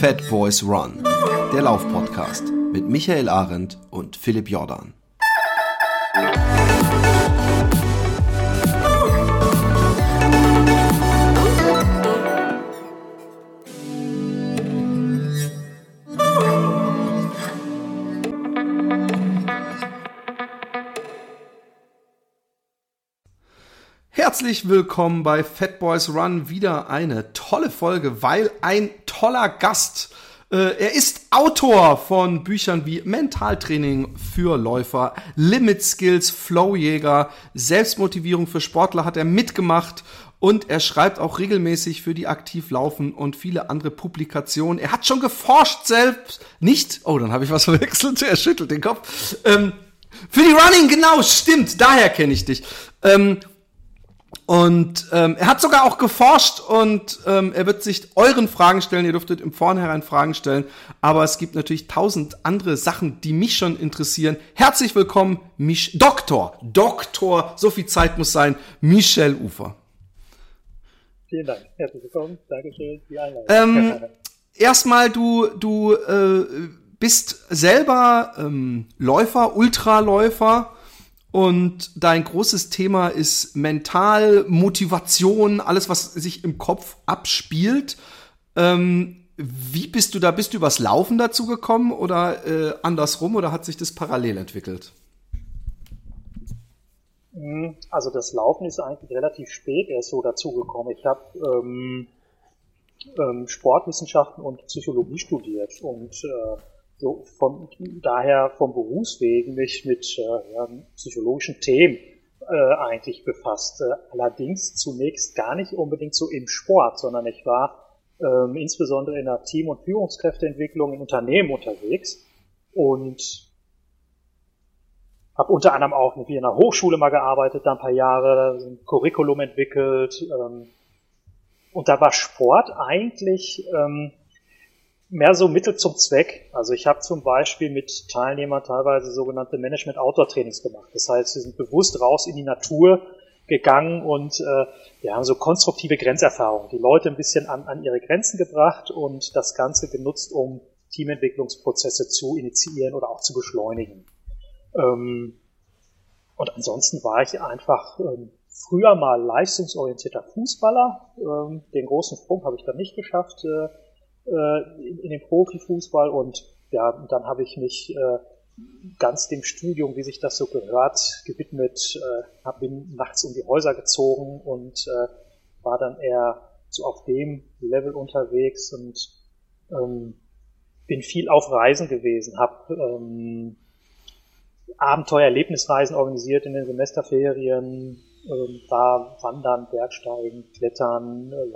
Fat Boys Run, der Laufpodcast mit Michael Arendt und Philipp Jordan. Herzlich willkommen bei Fat Boys Run. Wieder eine tolle Folge, weil ein toller Gast. Äh, er ist Autor von Büchern wie Mentaltraining für Läufer, Limit Skills, Flowjäger, Selbstmotivierung für Sportler hat er mitgemacht und er schreibt auch regelmäßig für die aktiv laufen und viele andere Publikationen. Er hat schon geforscht selbst, nicht? Oh, dann habe ich was verwechselt. Er schüttelt den Kopf. Ähm, für die Running, genau, stimmt. Daher kenne ich dich. Ähm, und ähm, er hat sogar auch geforscht und ähm, er wird sich euren Fragen stellen. Ihr dürftet im Vornherein Fragen stellen. Aber es gibt natürlich tausend andere Sachen, die mich schon interessieren. Herzlich willkommen, Mich Doktor, Doktor, so viel Zeit muss sein, Michel Ufer. Vielen Dank. Herzlich willkommen. Dankeschön für die Einladung. Ähm, erstmal, du, du äh, bist selber ähm, Läufer, Ultraläufer und dein großes Thema ist mental, Motivation, alles, was sich im Kopf abspielt. Ähm, wie bist du da? Bist du übers Laufen dazu gekommen oder äh, andersrum oder hat sich das parallel entwickelt? Mhm, also das Laufen ist eigentlich relativ spät erst so dazugekommen. Ich habe ähm, ähm, Sportwissenschaften und Psychologie studiert und äh, so von daher vom Berufswegen mich mit äh, ja, psychologischen Themen äh, eigentlich befasst. Äh, allerdings zunächst gar nicht unbedingt so im Sport, sondern ich war ähm, insbesondere in der Team- und Führungskräfteentwicklung in Unternehmen unterwegs und habe unter anderem auch wie in einer Hochschule mal gearbeitet, da ein paar Jahre, ein Curriculum entwickelt ähm, und da war Sport eigentlich ähm, mehr so Mittel zum Zweck. Also ich habe zum Beispiel mit Teilnehmern teilweise sogenannte Management-Outdoor-Trainings gemacht. Das heißt, sie sind bewusst raus in die Natur gegangen und äh, wir haben so konstruktive Grenzerfahrungen, die Leute ein bisschen an, an ihre Grenzen gebracht und das Ganze genutzt, um Teamentwicklungsprozesse zu initiieren oder auch zu beschleunigen. Ähm, und ansonsten war ich einfach ähm, früher mal leistungsorientierter Fußballer. Ähm, den großen Sprung habe ich dann nicht geschafft. Äh, äh, in, in den Profifußball und ja, dann habe ich mich äh, ganz dem Studium, wie sich das so gehört, gewidmet, äh, bin nachts um die Häuser gezogen und äh, war dann eher so auf dem Level unterwegs und ähm, bin viel auf Reisen gewesen, habe ähm, Abenteuer-Erlebnisreisen organisiert in den Semesterferien, ähm, war Wandern, Bergsteigen, Klettern, äh,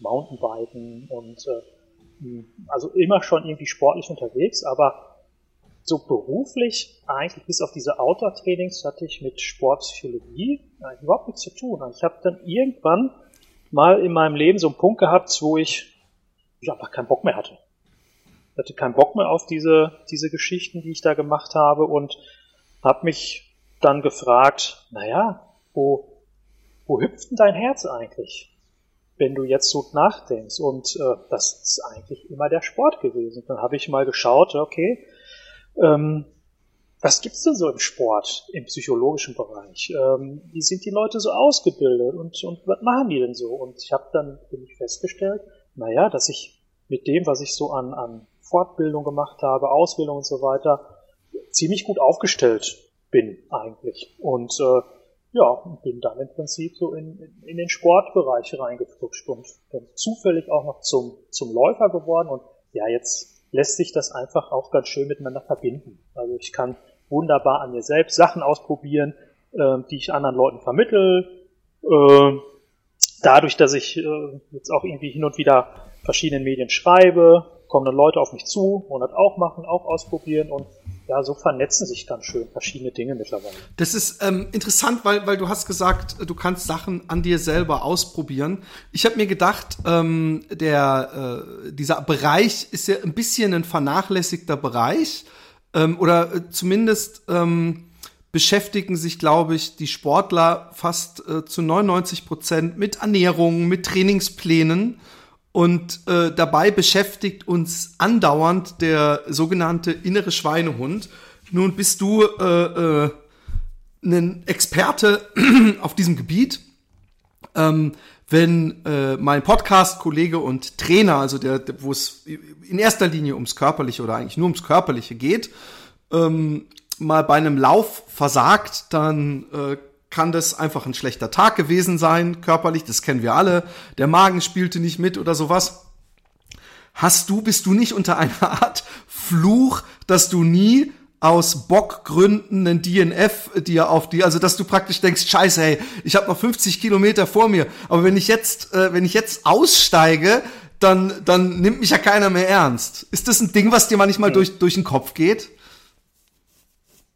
Mountainbiken und äh, also immer schon irgendwie sportlich unterwegs, aber so beruflich eigentlich bis auf diese Outdoor-Trainings hatte ich mit Sportpsychologie eigentlich überhaupt nichts zu tun. Also ich habe dann irgendwann mal in meinem Leben so einen Punkt gehabt, wo ich, ich einfach keinen Bock mehr hatte. Ich hatte keinen Bock mehr auf diese, diese Geschichten, die ich da gemacht habe und habe mich dann gefragt, naja, wo, wo hüpft denn dein Herz eigentlich? wenn du jetzt so nachdenkst. Und äh, das ist eigentlich immer der Sport gewesen. Dann habe ich mal geschaut, okay, ähm, was gibt's denn so im Sport, im psychologischen Bereich? Ähm, wie sind die Leute so ausgebildet und, und was machen die denn so? Und ich habe dann bin ich festgestellt, naja, dass ich mit dem, was ich so an, an Fortbildung gemacht habe, Ausbildung und so weiter, ziemlich gut aufgestellt bin eigentlich. Und äh, ja, und bin dann im Prinzip so in, in, den Sportbereich reingeflutscht und dann zufällig auch noch zum, zum Läufer geworden und ja, jetzt lässt sich das einfach auch ganz schön miteinander verbinden. Also ich kann wunderbar an mir selbst Sachen ausprobieren, äh, die ich anderen Leuten vermittel. Äh, dadurch, dass ich äh, jetzt auch irgendwie hin und wieder verschiedenen Medien schreibe, kommen dann Leute auf mich zu und das auch machen, auch ausprobieren und ja, so vernetzen sich ganz schön verschiedene Dinge mittlerweile. Das ist ähm, interessant, weil, weil du hast gesagt, du kannst Sachen an dir selber ausprobieren. Ich habe mir gedacht, ähm, der, äh, dieser Bereich ist ja ein bisschen ein vernachlässigter Bereich ähm, oder äh, zumindest ähm, beschäftigen sich, glaube ich, die Sportler fast äh, zu 99 Prozent mit Ernährung, mit Trainingsplänen Und äh, dabei beschäftigt uns andauernd der sogenannte innere Schweinehund. Nun bist du äh, äh, ein Experte auf diesem Gebiet. Ähm, wenn äh, mein Podcast-Kollege und Trainer, also der, der wo es in erster Linie ums Körperliche oder eigentlich nur ums Körperliche geht, ähm, mal bei einem Lauf versagt, dann äh, kann das einfach ein schlechter Tag gewesen sein, körperlich, das kennen wir alle. Der Magen spielte nicht mit oder sowas. Hast du, bist du nicht unter einer Art Fluch, dass du nie aus Bockgründen einen DNF dir auf die, also dass du praktisch denkst, scheiße, hey, ich habe noch 50 Kilometer vor mir, aber wenn ich jetzt, äh, wenn ich jetzt aussteige, dann, dann nimmt mich ja keiner mehr ernst. Ist das ein Ding, was dir manchmal hm. durch, durch den Kopf geht?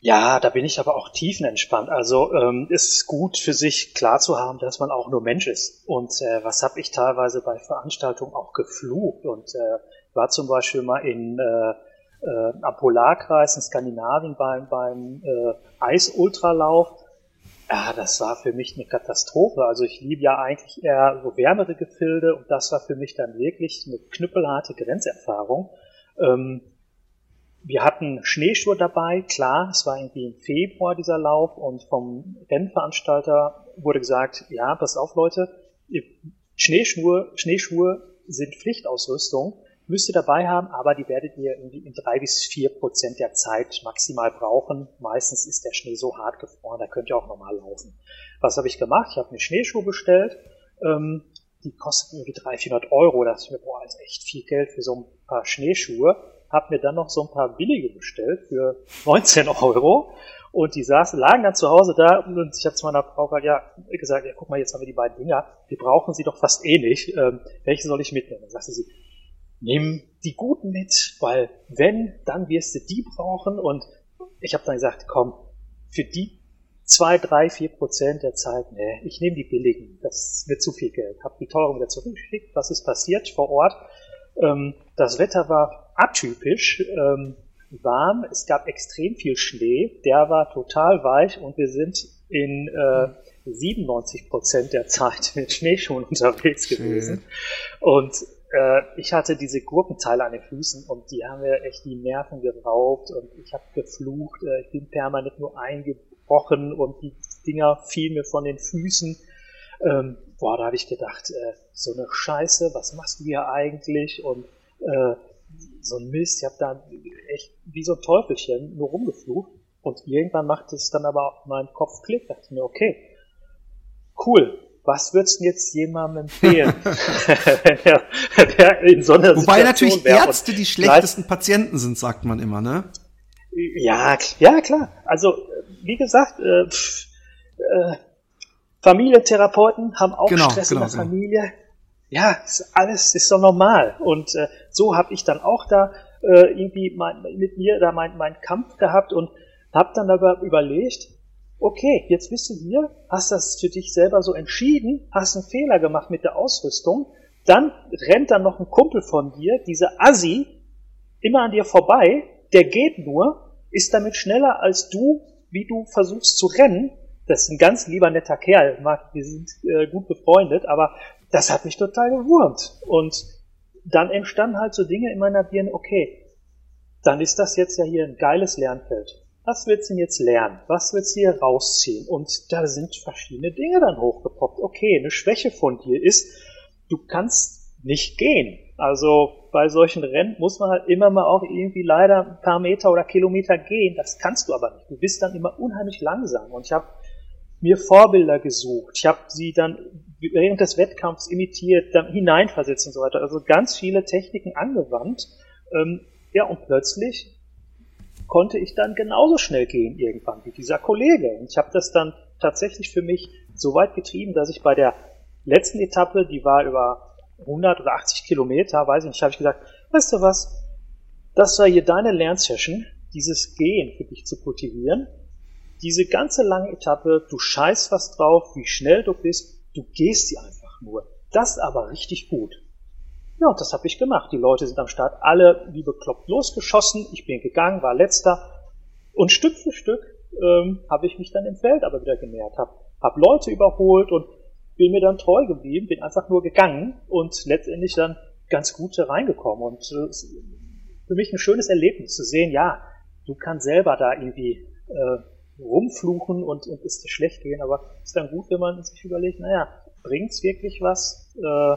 Ja, da bin ich aber auch tiefenentspannt. Also ähm, ist gut für sich klar zu haben, dass man auch nur Mensch ist. Und äh, was habe ich teilweise bei Veranstaltungen auch geflucht und äh, war zum Beispiel mal in äh, äh, am Polarkreis in Skandinavien beim, beim äh, Eisultralauf. Ja, das war für mich eine Katastrophe. Also ich liebe ja eigentlich eher so wärmere Gefilde und das war für mich dann wirklich eine knüppelharte Grenzerfahrung. Ähm, wir hatten Schneeschuhe dabei, klar, es war irgendwie im Februar dieser Lauf und vom Rennveranstalter wurde gesagt, ja, pass auf Leute, Schneeschuhe, Schneeschuhe sind Pflichtausrüstung, müsst ihr dabei haben, aber die werdet ihr irgendwie in drei bis vier Prozent der Zeit maximal brauchen. Meistens ist der Schnee so hart gefroren, da könnt ihr auch normal laufen. Was habe ich gemacht? Ich habe mir Schneeschuhe bestellt, ähm, die kosten irgendwie 300, 400 Euro. Da dachte ich mir, boah, ist echt viel Geld für so ein paar Schneeschuhe habe mir dann noch so ein paar billige bestellt für 19 Euro und die saßen, lagen dann zu Hause da und ich habe zu meiner Frau gesagt, ja, gesagt, ja, guck mal, jetzt haben wir die beiden Dinger, wir brauchen sie doch fast eh nicht, ähm, welche soll ich mitnehmen? Dann sagte sie, nimm die guten mit, weil wenn, dann wirst du die brauchen und ich habe dann gesagt, komm, für die zwei, drei, vier Prozent der Zeit, nee, ich nehme die billigen, das wird zu viel Geld. Hab die teuren wieder zurückgeschickt, was ist passiert vor Ort? Ähm, das Wetter war atypisch ähm, warm, es gab extrem viel Schnee, der war total weich und wir sind in äh, 97 Prozent der Zeit mit Schneeschuhen unterwegs gewesen. Und äh, ich hatte diese Gurkenteile an den Füßen und die haben mir echt die Nerven geraubt und ich habe geflucht, äh, ich bin permanent nur eingebrochen und die Dinger fielen mir von den Füßen. Ähm, boah, da habe ich gedacht, äh, so eine Scheiße, was machst du hier eigentlich? Und äh, so ein Mist, ich habe da echt wie so ein Teufelchen nur rumgeflucht. Und irgendwann macht es dann aber auf meinem Kopf Klick. Da dachte ich mir, okay, cool, was würdest du jetzt jemandem empfehlen, wenn er, in so einer Wobei natürlich Ärzte die schlechtesten Patienten sind, sagt man immer, ne? Ja, ja, klar. Also, wie gesagt, äh, pff, äh, Familientherapeuten haben auch genau, Stress genau, in der genau. Ja, ist alles ist so normal. Und äh, so habe ich dann auch da äh, irgendwie mein, mit mir da meinen mein Kampf gehabt und habe dann aber überlegt, okay, jetzt bist du hier, hast das für dich selber so entschieden, hast einen Fehler gemacht mit der Ausrüstung, dann rennt dann noch ein Kumpel von dir, dieser Assi, immer an dir vorbei, der geht nur, ist damit schneller als du, wie du versuchst zu rennen das ist ein ganz lieber netter Kerl. Wir sind äh, gut befreundet, aber das hat mich total gewurmt. Und dann entstanden halt so Dinge in meiner Birne, okay, dann ist das jetzt ja hier ein geiles Lernfeld. Was willst du denn jetzt lernen? Was willst du hier rausziehen? Und da sind verschiedene Dinge dann hochgepoppt. Okay, eine Schwäche von dir ist, du kannst nicht gehen. Also bei solchen Rennen muss man halt immer mal auch irgendwie leider ein paar Meter oder Kilometer gehen. Das kannst du aber nicht. Du bist dann immer unheimlich langsam. Und ich habe mir Vorbilder gesucht. Ich habe sie dann während des Wettkampfs imitiert, dann hineinversetzt und so weiter. Also ganz viele Techniken angewandt. Ähm, ja, und plötzlich konnte ich dann genauso schnell gehen irgendwann wie dieser Kollege. Und ich habe das dann tatsächlich für mich so weit getrieben, dass ich bei der letzten Etappe, die war über 100 oder 80 Kilometer, weiß ich nicht, habe ich gesagt, weißt du was, das war hier deine Lernsession, dieses Gehen für dich zu kultivieren diese ganze lange Etappe, du scheißt was drauf, wie schnell du bist, du gehst sie einfach nur. Das aber richtig gut. Ja, und das habe ich gemacht. Die Leute sind am Start alle wie bekloppt losgeschossen. Ich bin gegangen, war letzter. Und Stück für Stück ähm, habe ich mich dann im Feld aber wieder genähert, habe hab Leute überholt und bin mir dann treu geblieben, bin einfach nur gegangen und letztendlich dann ganz gut reingekommen. Und äh, für mich ein schönes Erlebnis zu sehen, ja, du kannst selber da irgendwie äh, rumfluchen und, und ist dir schlecht gehen, aber ist dann gut, wenn man sich überlegt, naja, bringt's wirklich was? Äh,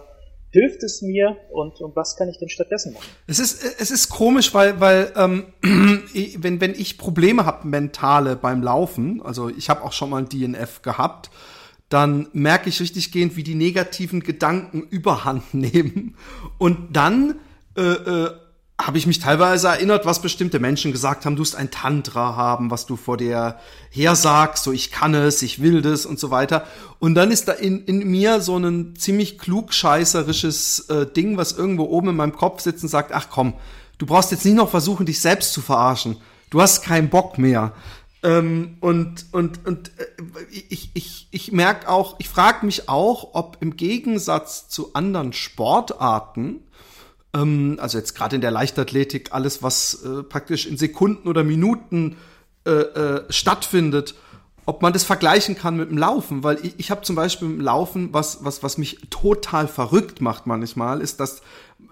hilft es mir und, und was kann ich denn stattdessen machen? Es ist, es ist komisch, weil, weil ähm, wenn, wenn ich Probleme habe, mentale beim Laufen, also ich habe auch schon mal ein DNF gehabt, dann merke ich richtig gehend, wie die negativen Gedanken überhand nehmen. Und dann äh, äh, habe ich mich teilweise erinnert, was bestimmte Menschen gesagt haben, du musst ein Tantra haben, was du vor dir her sagst, so ich kann es, ich will das und so weiter. Und dann ist da in, in mir so ein ziemlich klugscheißerisches äh, Ding, was irgendwo oben in meinem Kopf sitzt und sagt, ach komm, du brauchst jetzt nicht noch versuchen, dich selbst zu verarschen. Du hast keinen Bock mehr. Ähm, und und, und äh, ich, ich, ich merke auch, ich frage mich auch, ob im Gegensatz zu anderen Sportarten, ähm, also jetzt gerade in der Leichtathletik, alles, was äh, praktisch in Sekunden oder Minuten äh, äh, stattfindet, ob man das vergleichen kann mit dem Laufen, weil ich, ich habe zum Beispiel im Laufen, was, was, was mich total verrückt macht manchmal, ist, dass,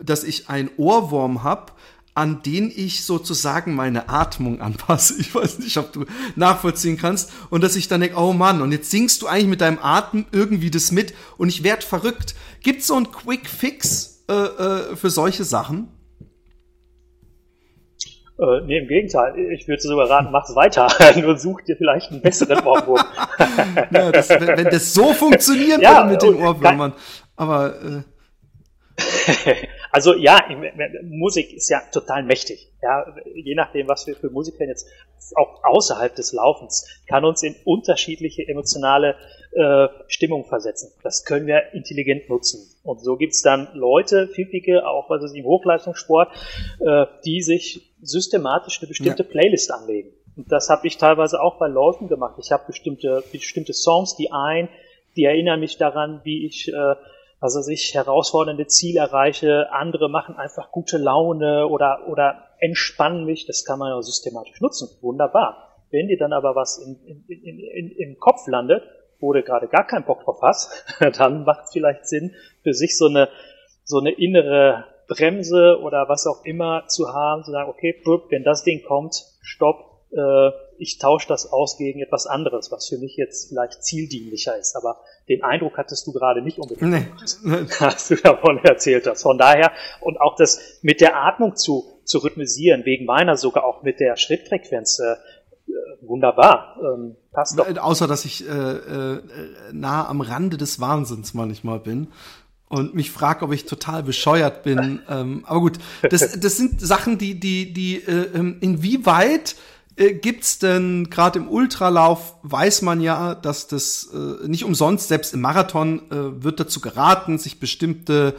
dass ich einen Ohrwurm habe, an den ich sozusagen meine Atmung anpasse. Ich weiß nicht, ob du nachvollziehen kannst. Und dass ich dann denke, oh Mann, und jetzt singst du eigentlich mit deinem Atem irgendwie das mit und ich werd verrückt. Gibt's so einen Quick Fix, äh, äh, für solche Sachen? Äh, nee, im Gegenteil. Ich würde sogar raten, mach's weiter. Nur such dir vielleicht einen besseren Ohrwurm. ja, das, wenn, wenn, das so funktionieren ja, würde mit den Ohrwürmern. Aber äh, also ja, Musik ist ja total mächtig. Ja, je nachdem, was wir für Musik hören, jetzt auch außerhalb des Laufens, kann uns in unterschiedliche emotionale äh, Stimmung versetzen. Das können wir intelligent nutzen. Und so gibt's dann Leute, Pfiffige, auch was ist im Hochleistungssport, äh, die sich systematisch eine bestimmte ja. Playlist anlegen. Und das habe ich teilweise auch bei Läufen gemacht. Ich habe bestimmte, bestimmte Songs, die ein, die erinnern mich daran, wie ich äh, also sich herausfordernde Ziele erreiche, andere machen einfach gute Laune oder, oder entspannen mich, das kann man ja systematisch nutzen. Wunderbar. Wenn dir dann aber was in, in, in, in, im Kopf landet, wo du gerade gar keinen Bock drauf hast, dann macht es vielleicht Sinn, für sich so eine, so eine innere Bremse oder was auch immer zu haben, zu sagen, okay, wenn das Ding kommt, stopp, äh, ich tausche das aus gegen etwas anderes, was für mich jetzt vielleicht zieldienlicher ist. Aber den Eindruck hattest du gerade nicht unbedingt nee. gemacht, hast du davon erzählt hast. Von daher, und auch das mit der Atmung zu, zu rhythmisieren, wegen meiner sogar auch mit der Schrittfrequenz, äh, wunderbar. Ähm, passt doch. Außer, dass ich äh, äh, nah am Rande des Wahnsinns manchmal bin und mich frage, ob ich total bescheuert bin. ähm, aber gut, das, das sind Sachen, die, die, die, äh, ähm, inwieweit äh, gibt's denn gerade im Ultralauf weiß man ja, dass das äh, nicht umsonst selbst im Marathon äh, wird dazu geraten, sich bestimmte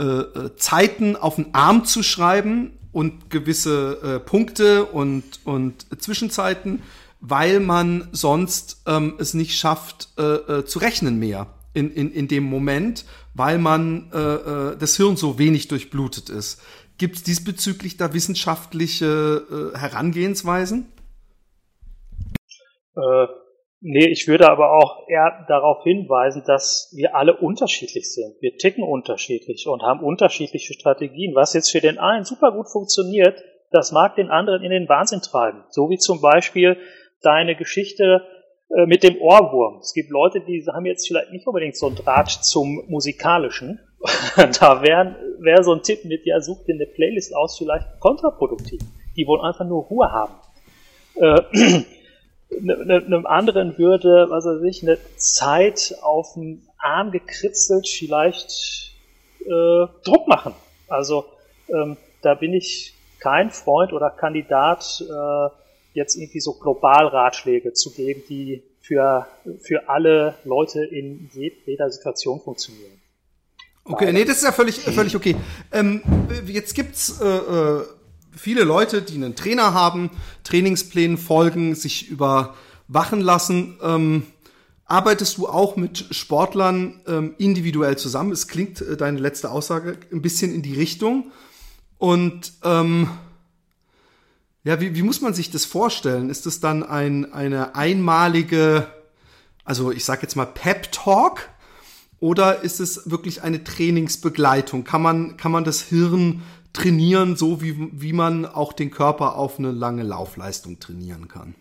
äh, äh Zeiten auf den Arm zu schreiben und gewisse äh, Punkte und und Zwischenzeiten, weil man sonst ähm, es nicht schafft äh, äh, zu rechnen mehr in, in, in dem Moment, weil man äh, äh, das Hirn so wenig durchblutet ist. Gibt es diesbezüglich da wissenschaftliche äh, Herangehensweisen? Äh, nee, ich würde aber auch eher darauf hinweisen, dass wir alle unterschiedlich sind. Wir ticken unterschiedlich und haben unterschiedliche Strategien. Was jetzt für den einen super gut funktioniert, das mag den anderen in den Wahnsinn treiben. So wie zum Beispiel deine Geschichte äh, mit dem Ohrwurm. Es gibt Leute, die haben jetzt vielleicht nicht unbedingt so einen Draht zum Musikalischen. da wäre wär so ein Tipp mit, ja, such dir eine Playlist aus, vielleicht kontraproduktiv. Die wollen einfach nur Ruhe haben. Äh, einem anderen würde, was weiß ich, eine Zeit auf dem Arm gekritzelt vielleicht äh, Druck machen. Also ähm, da bin ich kein Freund oder Kandidat, äh, jetzt irgendwie so global Ratschläge zu geben, die für, für alle Leute in jeder Situation funktionieren. Okay, nee, das ist ja völlig, völlig okay. Ähm, jetzt gibt's äh, äh viele Leute, die einen Trainer haben, Trainingsplänen folgen, sich überwachen lassen. Ähm, arbeitest du auch mit Sportlern ähm, individuell zusammen? Es klingt äh, deine letzte Aussage ein bisschen in die Richtung. Und ähm, ja, wie, wie muss man sich das vorstellen? Ist das dann ein, eine einmalige, also ich sag jetzt mal Pep Talk? Oder ist es wirklich eine Trainingsbegleitung? Kann man, kann man das Hirn trainieren, so wie, wie man auch den Körper auf eine lange Laufleistung trainieren kann?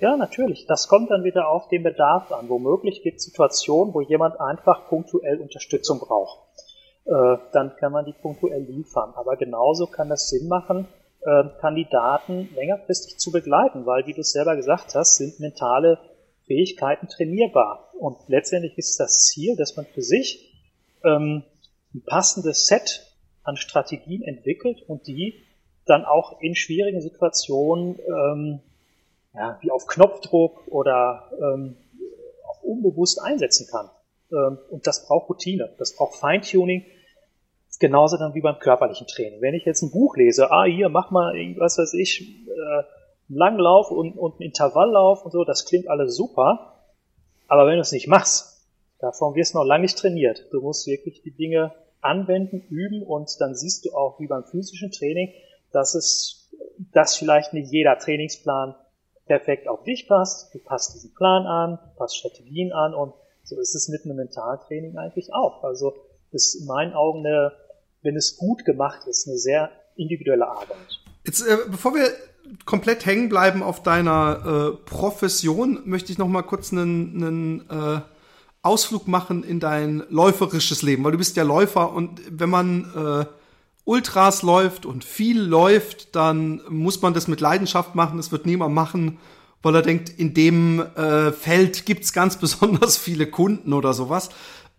Ja, natürlich. Das kommt dann wieder auf den Bedarf an. Womöglich gibt es Situationen, wo jemand einfach punktuell Unterstützung braucht. Äh, dann kann man die punktuell liefern. Aber genauso kann es Sinn machen, äh, Kandidaten längerfristig zu begleiten, weil, wie du es selber gesagt hast, sind mentale Fähigkeiten trainierbar. Und letztendlich ist das Ziel, dass man für sich ähm, ein passendes Set an Strategien entwickelt und die dann auch in schwierigen Situationen ähm, ja, wie auf Knopfdruck oder ähm, auch unbewusst einsetzen kann. Ähm, und das braucht Routine, das braucht Feintuning. Genauso dann wie beim körperlichen Training. Wenn ich jetzt ein Buch lese, ah, hier, mach mal, was weiß ich, äh, einen Langlauf und, und einen Intervalllauf und so, das klingt alles super. Aber wenn du es nicht machst, davon wirst du noch lange nicht trainiert. Du musst wirklich die Dinge anwenden, üben und dann siehst du auch wie beim physischen Training, dass es, dass vielleicht nicht jeder Trainingsplan perfekt auf dich passt. Du passt diesen Plan an, passt Strategien an und so ist es mit einem Mentaltraining eigentlich auch. Also ist in meinen Augen eine, wenn es gut gemacht ist, eine sehr individuelle Arbeit. Jetzt, äh, bevor wir komplett hängen bleiben auf deiner äh, Profession, möchte ich noch mal kurz einen, einen äh, Ausflug machen in dein läuferisches Leben, weil du bist ja Läufer und wenn man äh, Ultras läuft und viel läuft, dann muss man das mit Leidenschaft machen. Das wird niemand machen, weil er denkt, in dem äh, Feld gibt's ganz besonders viele Kunden oder sowas.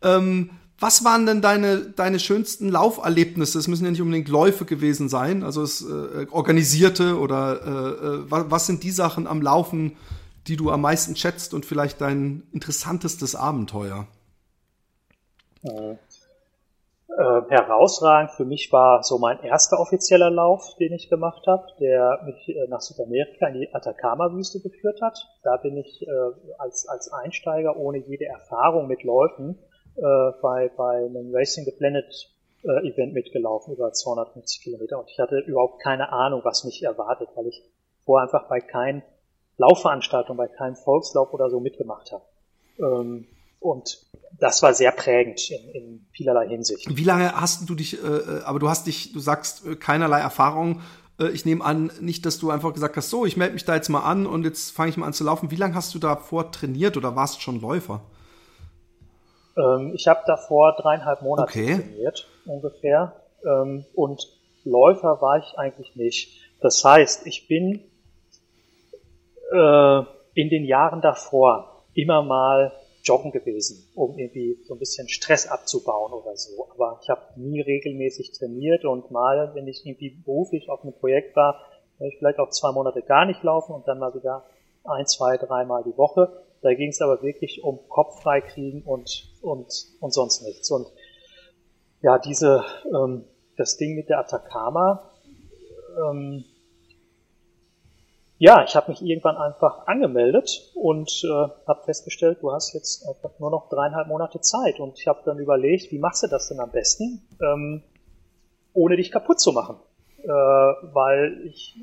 Ähm, was waren denn deine, deine schönsten Lauferlebnisse? Es müssen ja nicht unbedingt Läufe gewesen sein, also es äh, organisierte oder äh, äh was sind die Sachen am Laufen, die du am meisten schätzt und vielleicht dein interessantestes Abenteuer? Äh, äh, herausragend für mich war so mein erster offizieller Lauf, den ich gemacht habe, der mich äh, nach Südamerika in die Atacama-Wüste geführt hat. Da bin ich äh, als, als Einsteiger ohne jede Erfahrung mit Läufen äh, bei, bei einem Racing the Planet äh, Event mitgelaufen, über 250 Kilometer. Und ich hatte überhaupt keine Ahnung, was mich erwartet, weil ich vorher einfach bei keinen Laufveranstaltungen, bei keinem Volkslauf oder so mitgemacht habe. Ähm, und das war sehr prägend in, in vielerlei Hinsicht. Wie lange hast du dich, äh, äh, aber du hast dich, du sagst äh, keinerlei Erfahrung. Äh, ich nehme an, nicht, dass du einfach gesagt hast, so, ich melde mich da jetzt mal an und jetzt fange ich mal an zu laufen. Wie lange hast du davor trainiert oder warst schon Läufer? Ähm, ich habe davor dreieinhalb Monate okay. trainiert, ungefähr. Ähm, und Läufer war ich eigentlich nicht. Das heißt, ich bin äh, in den Jahren davor immer mal joggen gewesen, um irgendwie so ein bisschen Stress abzubauen oder so. Aber ich habe nie regelmäßig trainiert und mal, wenn ich irgendwie beruflich auf einem Projekt war, ich vielleicht auch zwei Monate gar nicht laufen und dann mal wieder ein, zwei, dreimal die Woche. Da ging es aber wirklich um Kopf frei und, und, und sonst nichts. Und ja, diese, ähm, das Ding mit der Atacama, ähm, ja, ich habe mich irgendwann einfach angemeldet und äh, habe festgestellt, du hast jetzt einfach nur noch dreieinhalb Monate Zeit. Und ich habe dann überlegt, wie machst du das denn am besten, ähm, ohne dich kaputt zu machen? Äh, weil ich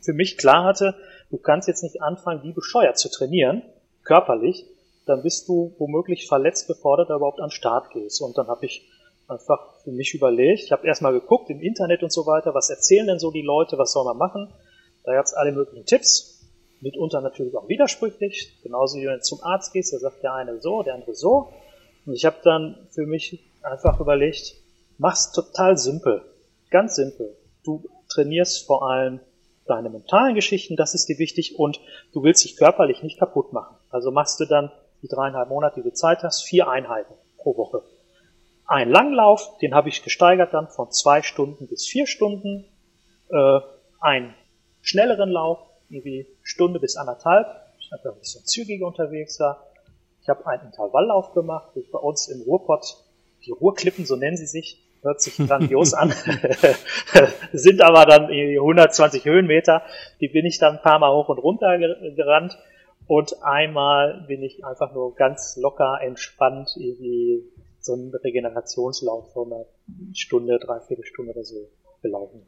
für mich klar hatte, du kannst jetzt nicht anfangen, wie bescheuert zu trainieren, körperlich, dann bist du womöglich verletzt, bevor du da überhaupt an den Start gehst. Und dann habe ich einfach für mich überlegt, ich habe erstmal geguckt im Internet und so weiter, was erzählen denn so die Leute, was soll man machen? Da gab es alle möglichen Tipps, mitunter natürlich auch widersprüchlich, genauso wie wenn du zum Arzt gehst, da sagt der eine so, der andere so. Und ich habe dann für mich einfach überlegt, mach's total simpel, ganz simpel. Du trainierst vor allem deine mentalen Geschichten, das ist dir wichtig und du willst dich körperlich nicht kaputt machen. Also machst du dann die dreieinhalb Monate, die du Zeit hast, vier Einheiten pro Woche. Ein Langlauf, den habe ich gesteigert dann von zwei Stunden bis vier Stunden. Äh, ein schnelleren Lauf, irgendwie Stunde bis anderthalb. Ich einfach ein bisschen zügiger unterwegs war. Ich habe einen Intervalllauf gemacht, durch bei uns im Ruhrpott, die Ruhrklippen, so nennen sie sich, hört sich grandios an, sind aber dann 120 Höhenmeter, die bin ich dann ein paar Mal hoch und runter gerannt und einmal bin ich einfach nur ganz locker, entspannt, irgendwie so einen Regenerationslauf von einer Stunde, dreiviertel Stunde oder so gelaufen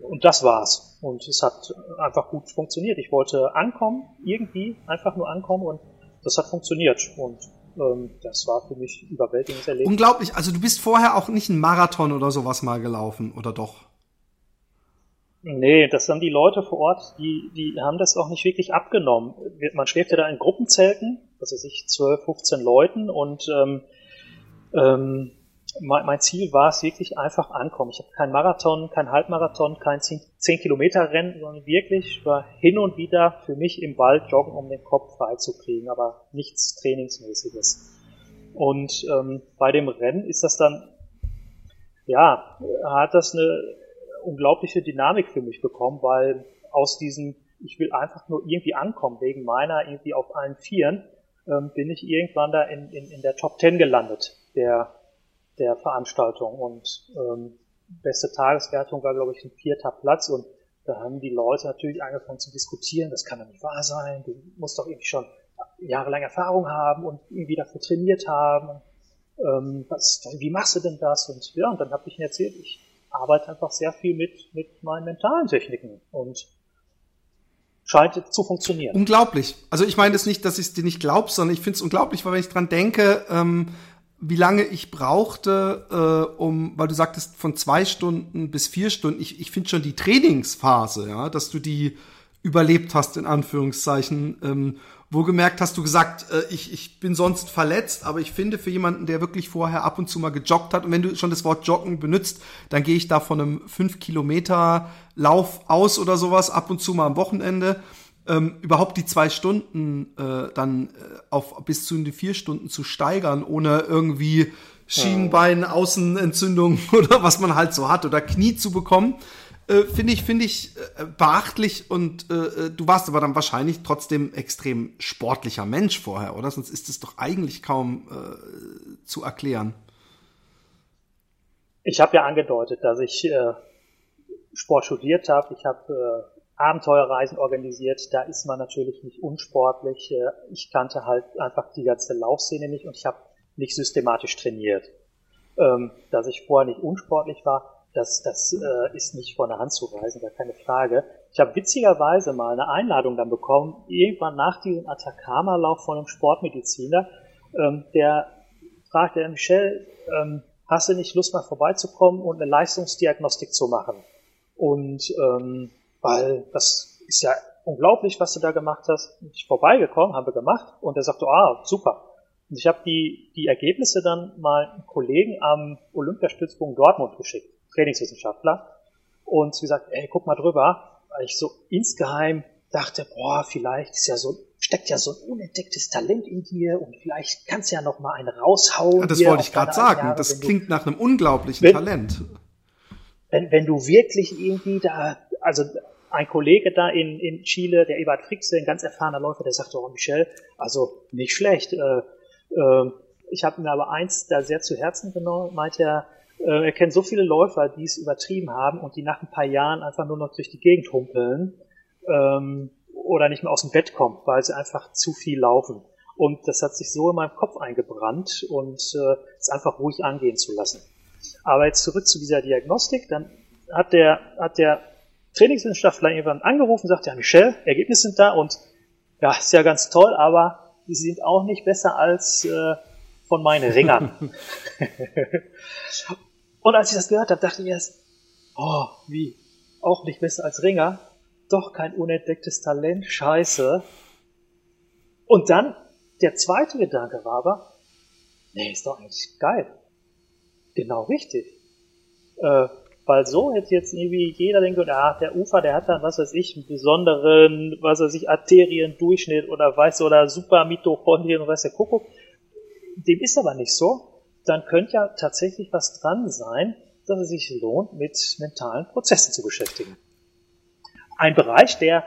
und das war's. Und es hat einfach gut funktioniert. Ich wollte ankommen, irgendwie, einfach nur ankommen und das hat funktioniert. Und ähm, das war für mich überwältigendes Erlebnis. Unglaublich, also du bist vorher auch nicht einen Marathon oder sowas mal gelaufen, oder doch? Nee, das haben die Leute vor Ort, die, die haben das auch nicht wirklich abgenommen. Man schläft ja da in Gruppenzelten, also sich 12, 15 Leuten und ähm, ähm, mein, mein Ziel war es wirklich einfach ankommen. Ich habe kein Marathon, kein Halbmarathon, kein 10, 10 Kilometer Rennen, sondern wirklich war hin und wieder für mich im Wald joggen, um den Kopf frei zu kriegen, aber nichts Trainingsmäßiges. Und ähm, bei dem Rennen ist das dann, ja, hat das eine unglaubliche Dynamik für mich bekommen, weil aus diesem, ich will einfach nur irgendwie ankommen, wegen meiner irgendwie auf allen Vieren, ähm, bin ich irgendwann da in, in, in der Top Ten gelandet, der der Veranstaltung. Und ähm, beste Tageswertung war, glaube ich, ein vierter Platz. Und da haben die Leute natürlich angefangen zu diskutieren, das kann doch nicht wahr sein, du musst doch irgendwie schon jahrelang Erfahrung haben und irgendwie dafür trainiert haben. Ähm, was, wie machst du denn das? Und ja, und dann habe ich ihnen erzählt, ich arbeite einfach sehr viel mit, mit meinen mentalen Techniken und scheint zu funktionieren. Unglaublich. Also ich meine das nicht, dass ich es dir nicht glaube, sondern ich finde es unglaublich, weil wenn ich dran denke, ähm, wie lange ich brauchte, äh, um, weil du sagtest, von zwei Stunden bis vier Stunden, ich, ich finde schon die Trainingsphase, ja, dass du die überlebt hast, in Anführungszeichen. Ähm, wo gemerkt hast du gesagt, äh, ich, ich bin sonst verletzt, aber ich finde für jemanden, der wirklich vorher ab und zu mal gejoggt hat, und wenn du schon das Wort Joggen benutzt, dann gehe ich da von einem fünf Kilometer Lauf aus oder sowas, ab und zu mal am Wochenende ähm, überhaupt die zwei Stunden äh, dann äh, auf bis zu die vier Stunden zu steigern, ohne irgendwie Schienbein, Außenentzündung oder was man halt so hat oder Knie zu bekommen, äh, finde ich finde ich äh, beachtlich und äh, äh, du warst aber dann wahrscheinlich trotzdem extrem sportlicher Mensch vorher, oder? Sonst ist es doch eigentlich kaum äh, zu erklären. Ich habe ja angedeutet, dass ich äh, Sport studiert habe. Ich habe äh, Abenteuerreisen organisiert, da ist man natürlich nicht unsportlich. Äh, ich kannte halt einfach die ganze Laufszene nicht und ich habe nicht systematisch trainiert. Ähm, dass ich vorher nicht unsportlich war, das, das äh, ist nicht von der Hand zu weisen, gar keine Frage. Ich habe witzigerweise mal eine Einladung dann bekommen, irgendwann nach diesem Atacama-Lauf von einem Sportmediziner, ähm, der fragte, Michel, ähm, hast du nicht Lust mal vorbeizukommen und eine Leistungsdiagnostik zu machen? Und weil das ist ja unglaublich, was du da gemacht hast. Ich vorbeigekommen, haben wir gemacht und er sagte, ah, super. Und ich habe die, die Ergebnisse dann mal einem Kollegen am Olympiastützpunkt Dortmund geschickt, Trainingswissenschaftler. Und wie gesagt, ey, guck mal drüber, weil ich so insgeheim dachte, boah, vielleicht ist ja so, steckt ja so ein unentdecktes Talent in dir und vielleicht kannst du ja noch mal einen raushauen. Ja, das wollte ich gerade sagen. Jahre, das klingt nach einem unglaublichen wenn, Talent. Wenn, wenn du wirklich irgendwie da also ein Kollege da in, in Chile, der Ebert Frixe, ein ganz erfahrener Läufer, der sagte, oh Michel, also nicht schlecht. Äh, äh, ich habe mir aber eins da sehr zu Herzen genommen, meint er, äh, er kennt so viele Läufer, die es übertrieben haben und die nach ein paar Jahren einfach nur noch durch die Gegend humpeln ähm, oder nicht mehr aus dem Bett kommen, weil sie einfach zu viel laufen. Und das hat sich so in meinem Kopf eingebrannt und äh, es einfach ruhig angehen zu lassen. Aber jetzt zurück zu dieser Diagnostik, dann hat der, hat der Trainingswissenschaftler irgendwann angerufen und sagt, ja, Michelle, Ergebnisse sind da und ja, ist ja ganz toll, aber die sind auch nicht besser als äh, von meinen Ringern. und als ich das gehört habe, dachte ich erst, oh, wie, auch nicht besser als Ringer? Doch kein unentdecktes Talent, scheiße. Und dann, der zweite Gedanke war aber, nee, ist doch eigentlich geil. Genau richtig. Äh, weil so hätte jetzt irgendwie jeder denkt, ah, der Ufer, der hat dann, was weiß ich, einen besonderen, was weiß ich, Arteriendurchschnitt oder weiß oder super Mitochondrien und weiß der Kuckuck. Dem ist aber nicht so. Dann könnte ja tatsächlich was dran sein, dass es sich lohnt, mit mentalen Prozessen zu beschäftigen. Ein Bereich, der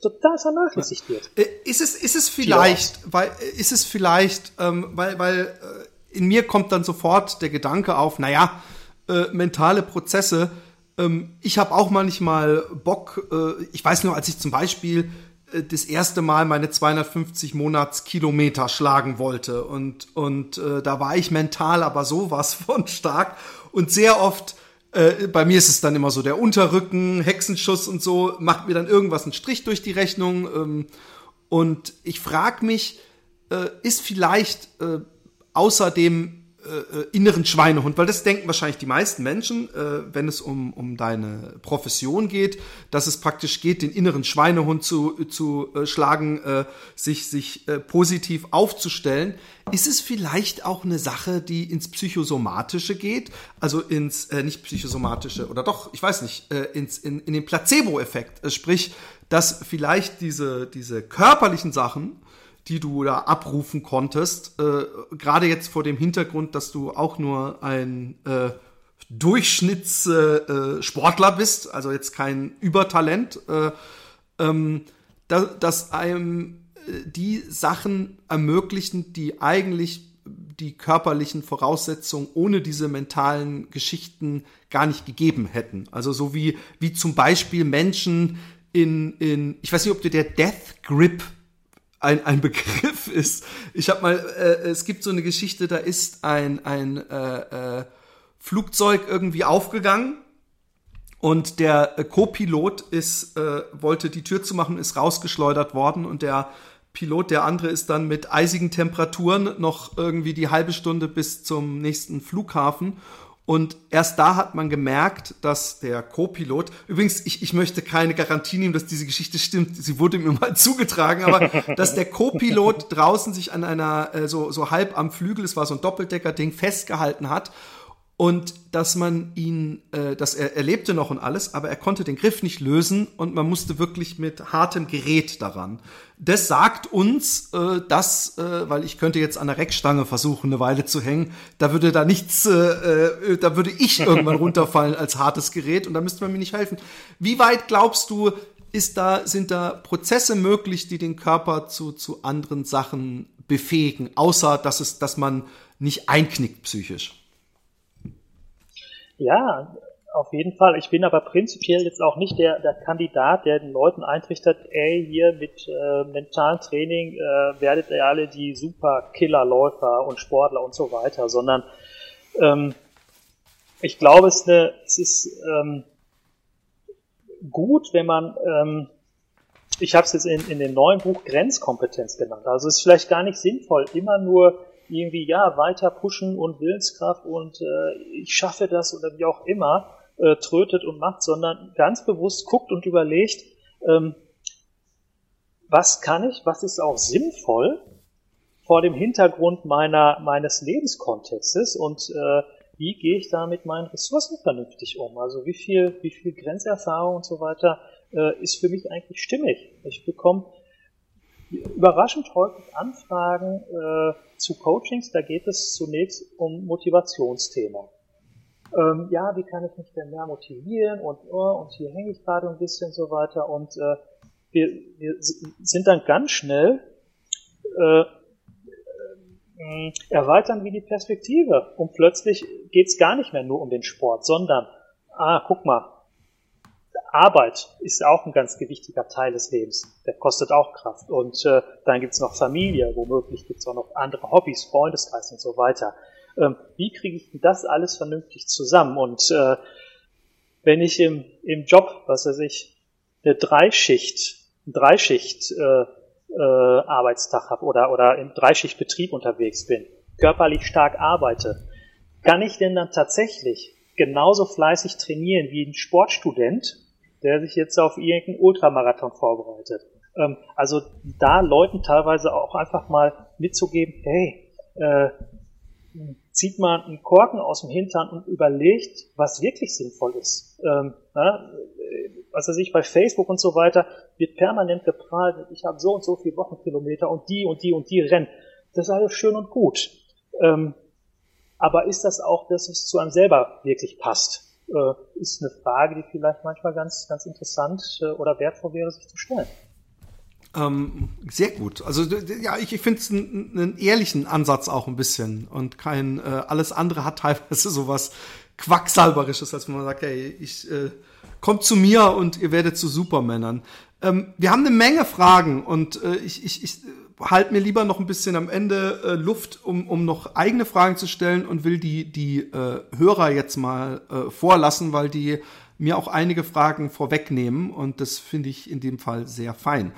total vernachlässigt wird. Äh, ist es, ist es vielleicht, weil, ist es vielleicht, ähm, weil, weil äh, in mir kommt dann sofort der Gedanke auf, naja, äh, mentale Prozesse. Ähm, ich habe auch manchmal Bock, äh, ich weiß nur, als ich zum Beispiel äh, das erste Mal meine 250 Monatskilometer schlagen wollte und, und äh, da war ich mental aber sowas von stark und sehr oft äh, bei mir ist es dann immer so, der Unterrücken, Hexenschuss und so, macht mir dann irgendwas einen Strich durch die Rechnung. Ähm, und ich frage mich, ist vielleicht äh, außer dem äh, äh, inneren Schweinehund, weil das denken wahrscheinlich die meisten Menschen, äh, wenn es um, um deine Profession geht, dass es praktisch geht, den inneren Schweinehund zu, zu äh, schlagen, äh, sich, sich äh, positiv aufzustellen. Ist es vielleicht auch eine Sache, die ins Psychosomatische geht, also ins, äh, nicht Psychosomatische, oder doch, ich weiß nicht, äh, ins, in, in den Placebo-Effekt, äh, sprich, dass vielleicht diese, diese körperlichen Sachen, die du da abrufen konntest. Äh, Gerade jetzt vor dem Hintergrund, dass du auch nur ein äh, Durchschnittssportler äh, bist, also jetzt kein Übertalent, äh, ähm, da, dass einem äh, die Sachen ermöglichen, die eigentlich die körperlichen Voraussetzungen ohne diese mentalen Geschichten gar nicht gegeben hätten. Also so wie, wie zum Beispiel Menschen in, in, ich weiß nicht, ob du der Death Grip ein, ein Begriff ist. Ich habe mal, äh, es gibt so eine Geschichte, da ist ein, ein äh, äh, Flugzeug irgendwie aufgegangen und der äh, Co-Pilot ist, äh, wollte die Tür zu machen, ist rausgeschleudert worden und der Pilot, der andere ist dann mit eisigen Temperaturen noch irgendwie die halbe Stunde bis zum nächsten Flughafen und erst da hat man gemerkt, dass der Co-Pilot, übrigens, ich, ich möchte keine Garantie nehmen, dass diese Geschichte stimmt, sie wurde mir mal zugetragen, aber dass der Co-Pilot draußen sich an einer, äh, so, so halb am Flügel, es war so ein Doppeldecker-Ding, festgehalten hat und dass man ihn, äh, dass er, er lebte noch und alles, aber er konnte den Griff nicht lösen und man musste wirklich mit hartem Gerät daran. Das sagt uns, äh, dass, äh, weil ich könnte jetzt an der Reckstange versuchen, eine Weile zu hängen, da würde da nichts, äh, äh, da würde ich irgendwann runterfallen als hartes Gerät und da müsste man mir nicht helfen. Wie weit glaubst du, ist da, sind da Prozesse möglich, die den Körper zu, zu anderen Sachen befähigen, außer dass es, dass man nicht einknickt psychisch? Ja, auf jeden Fall. Ich bin aber prinzipiell jetzt auch nicht der, der Kandidat, der den Leuten eintrichtert, ey, hier mit äh, mentalen Training äh, werdet ihr alle die super Killerläufer und Sportler und so weiter, sondern ähm, ich glaube, es, eine, es ist ähm, gut, wenn man, ähm, ich habe es jetzt in, in dem neuen Buch Grenzkompetenz genannt. Also es ist vielleicht gar nicht sinnvoll, immer nur irgendwie, ja, weiter pushen und Willenskraft und äh, ich schaffe das oder wie auch immer äh, trötet und macht, sondern ganz bewusst guckt und überlegt, ähm, was kann ich, was ist auch sinnvoll vor dem Hintergrund meiner, meines Lebenskontextes und äh, wie gehe ich da mit meinen Ressourcen vernünftig um? Also wie viel, wie viel Grenzerfahrung und so weiter äh, ist für mich eigentlich stimmig? Ich bekomme überraschend häufig Anfragen äh, zu Coachings, da geht es zunächst um Motivationsthema. Ähm, ja, wie kann ich mich denn mehr motivieren und, oh, und hier hänge ich gerade ein bisschen so weiter und äh, wir, wir sind dann ganz schnell äh, äh, erweitern wir die Perspektive und plötzlich geht es gar nicht mehr nur um den Sport, sondern, ah, guck mal, Arbeit ist auch ein ganz gewichtiger Teil des Lebens. Der kostet auch Kraft. Und äh, dann gibt's noch Familie, womöglich gibt's auch noch andere Hobbys, Freundeskreis und so weiter. Ähm, wie kriege ich das alles vernünftig zusammen? Und äh, wenn ich im, im Job, was weiß ich, eine Dreischicht, ein Dreischicht äh, äh, Arbeitstag habe oder, oder im Dreischichtbetrieb unterwegs bin, körperlich stark arbeite, kann ich denn dann tatsächlich genauso fleißig trainieren wie ein Sportstudent, der sich jetzt auf irgendeinen Ultramarathon vorbereitet. Ähm, also da Leuten teilweise auch einfach mal mitzugeben, hey, äh, zieht man einen Korken aus dem Hintern und überlegt, was wirklich sinnvoll ist. Ähm, na, was weiß ich, bei Facebook und so weiter wird permanent geprahlt, ich habe so und so viele Wochenkilometer und die und die und die rennen. Das ist alles schön und gut. Ähm, aber ist das auch, dass es zu einem selber wirklich passt? äh, ist eine Frage, die vielleicht manchmal ganz, ganz interessant äh, oder wertvoll wäre, sich zu stellen. Ähm, sehr gut. Also ja, ich, ich finde es einen, einen ehrlichen Ansatz auch ein bisschen und kein äh, alles andere hat teilweise sowas Quacksalberisches, als man sagt, hey, ich äh, kommt zu mir und ihr werdet zu Supermännern. Ähm, wir haben eine Menge Fragen und äh, ich, ich, ich halte mir lieber noch ein bisschen am Ende äh, Luft, um, um noch eigene Fragen zu stellen und will die, die äh, Hörer jetzt mal äh, vorlassen, weil die mir auch einige Fragen vorwegnehmen und das finde ich in dem Fall sehr fein.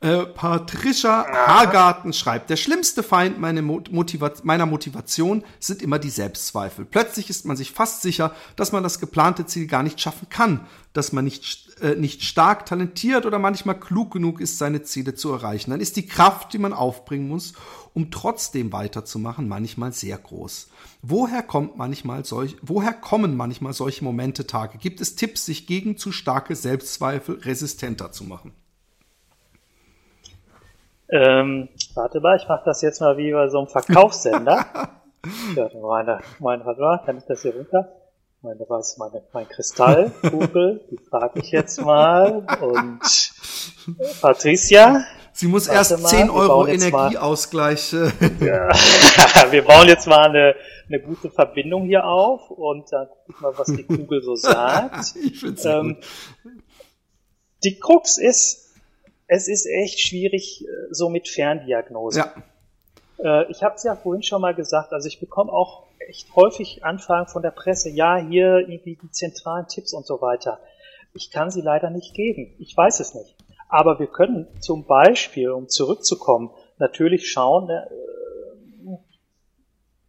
Äh, Patricia Hagarten schreibt, der schlimmste Feind meine Motiva meiner Motivation sind immer die Selbstzweifel. Plötzlich ist man sich fast sicher, dass man das geplante Ziel gar nicht schaffen kann, dass man nicht, äh, nicht stark, talentiert oder manchmal klug genug ist, seine Ziele zu erreichen. Dann ist die Kraft, die man aufbringen muss, um trotzdem weiterzumachen, manchmal sehr groß. Woher kommt manchmal solch, woher kommen manchmal solche Momente Tage? Gibt es Tipps, sich gegen zu starke Selbstzweifel resistenter zu machen? Ähm, warte mal, ich mache das jetzt mal wie bei so einem Verkaufssender. ja, meine, meine, warte mal, kann ich das hier runter? Meine, was, meine, mein Kristallkugel, die frage ich jetzt mal. Und Patricia? Sie muss erst mal, 10 Euro Energieausgleich. Ja. wir bauen jetzt mal eine, eine gute Verbindung hier auf und dann guck mal, was die Kugel so sagt. ich find's ähm, gut. Die Krux ist, es ist echt schwierig äh, so mit Ferndiagnose. Ja. Äh, ich habe es ja vorhin schon mal gesagt, also ich bekomme auch echt häufig Anfragen von der Presse, ja, hier irgendwie die zentralen Tipps und so weiter. Ich kann sie leider nicht geben. Ich weiß es nicht. Aber wir können zum Beispiel, um zurückzukommen, natürlich schauen, äh,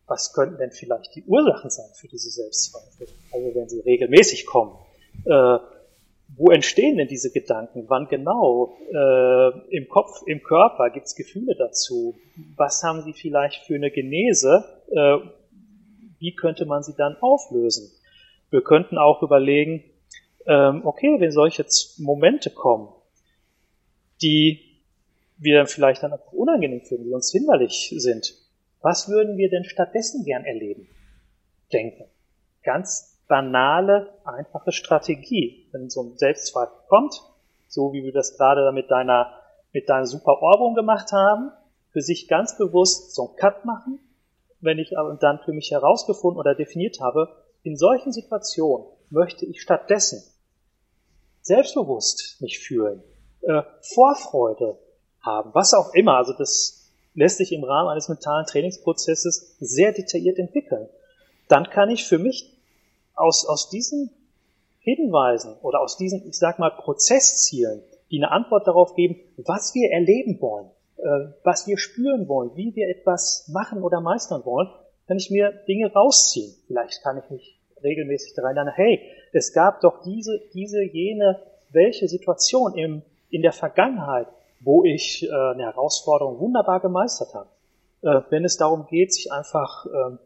was könnten denn vielleicht die Ursachen sein für diese Selbstzweifel? Also wenn sie regelmäßig kommen. Äh, wo entstehen denn diese Gedanken? Wann genau? Äh, Im Kopf, im Körper gibt es Gefühle dazu? Was haben sie vielleicht für eine Genese? Äh, wie könnte man sie dann auflösen? Wir könnten auch überlegen, ähm, okay, wenn solche Momente kommen, die wir dann vielleicht dann einfach unangenehm finden, die uns hinderlich sind, was würden wir denn stattdessen gern erleben? Denken. Ganz banale, einfache Strategie. Wenn so ein Selbstzweifel kommt, so wie wir das gerade mit deiner, mit deiner super Ohrwurm gemacht haben, für sich ganz bewusst so einen Cut machen, wenn ich dann für mich herausgefunden oder definiert habe, in solchen Situationen möchte ich stattdessen selbstbewusst mich fühlen, äh, Vorfreude haben, was auch immer. Also das lässt sich im Rahmen eines mentalen Trainingsprozesses sehr detailliert entwickeln. Dann kann ich für mich aus, aus diesen Hinweisen oder aus diesen, ich sag mal, Prozesszielen, die eine Antwort darauf geben, was wir erleben wollen, äh, was wir spüren wollen, wie wir etwas machen oder meistern wollen, kann ich mir Dinge rausziehen. Vielleicht kann ich mich regelmäßig daran erinnern, hey, es gab doch diese, diese, jene, welche Situation im, in der Vergangenheit, wo ich äh, eine Herausforderung wunderbar gemeistert habe. Äh, wenn es darum geht, sich einfach äh,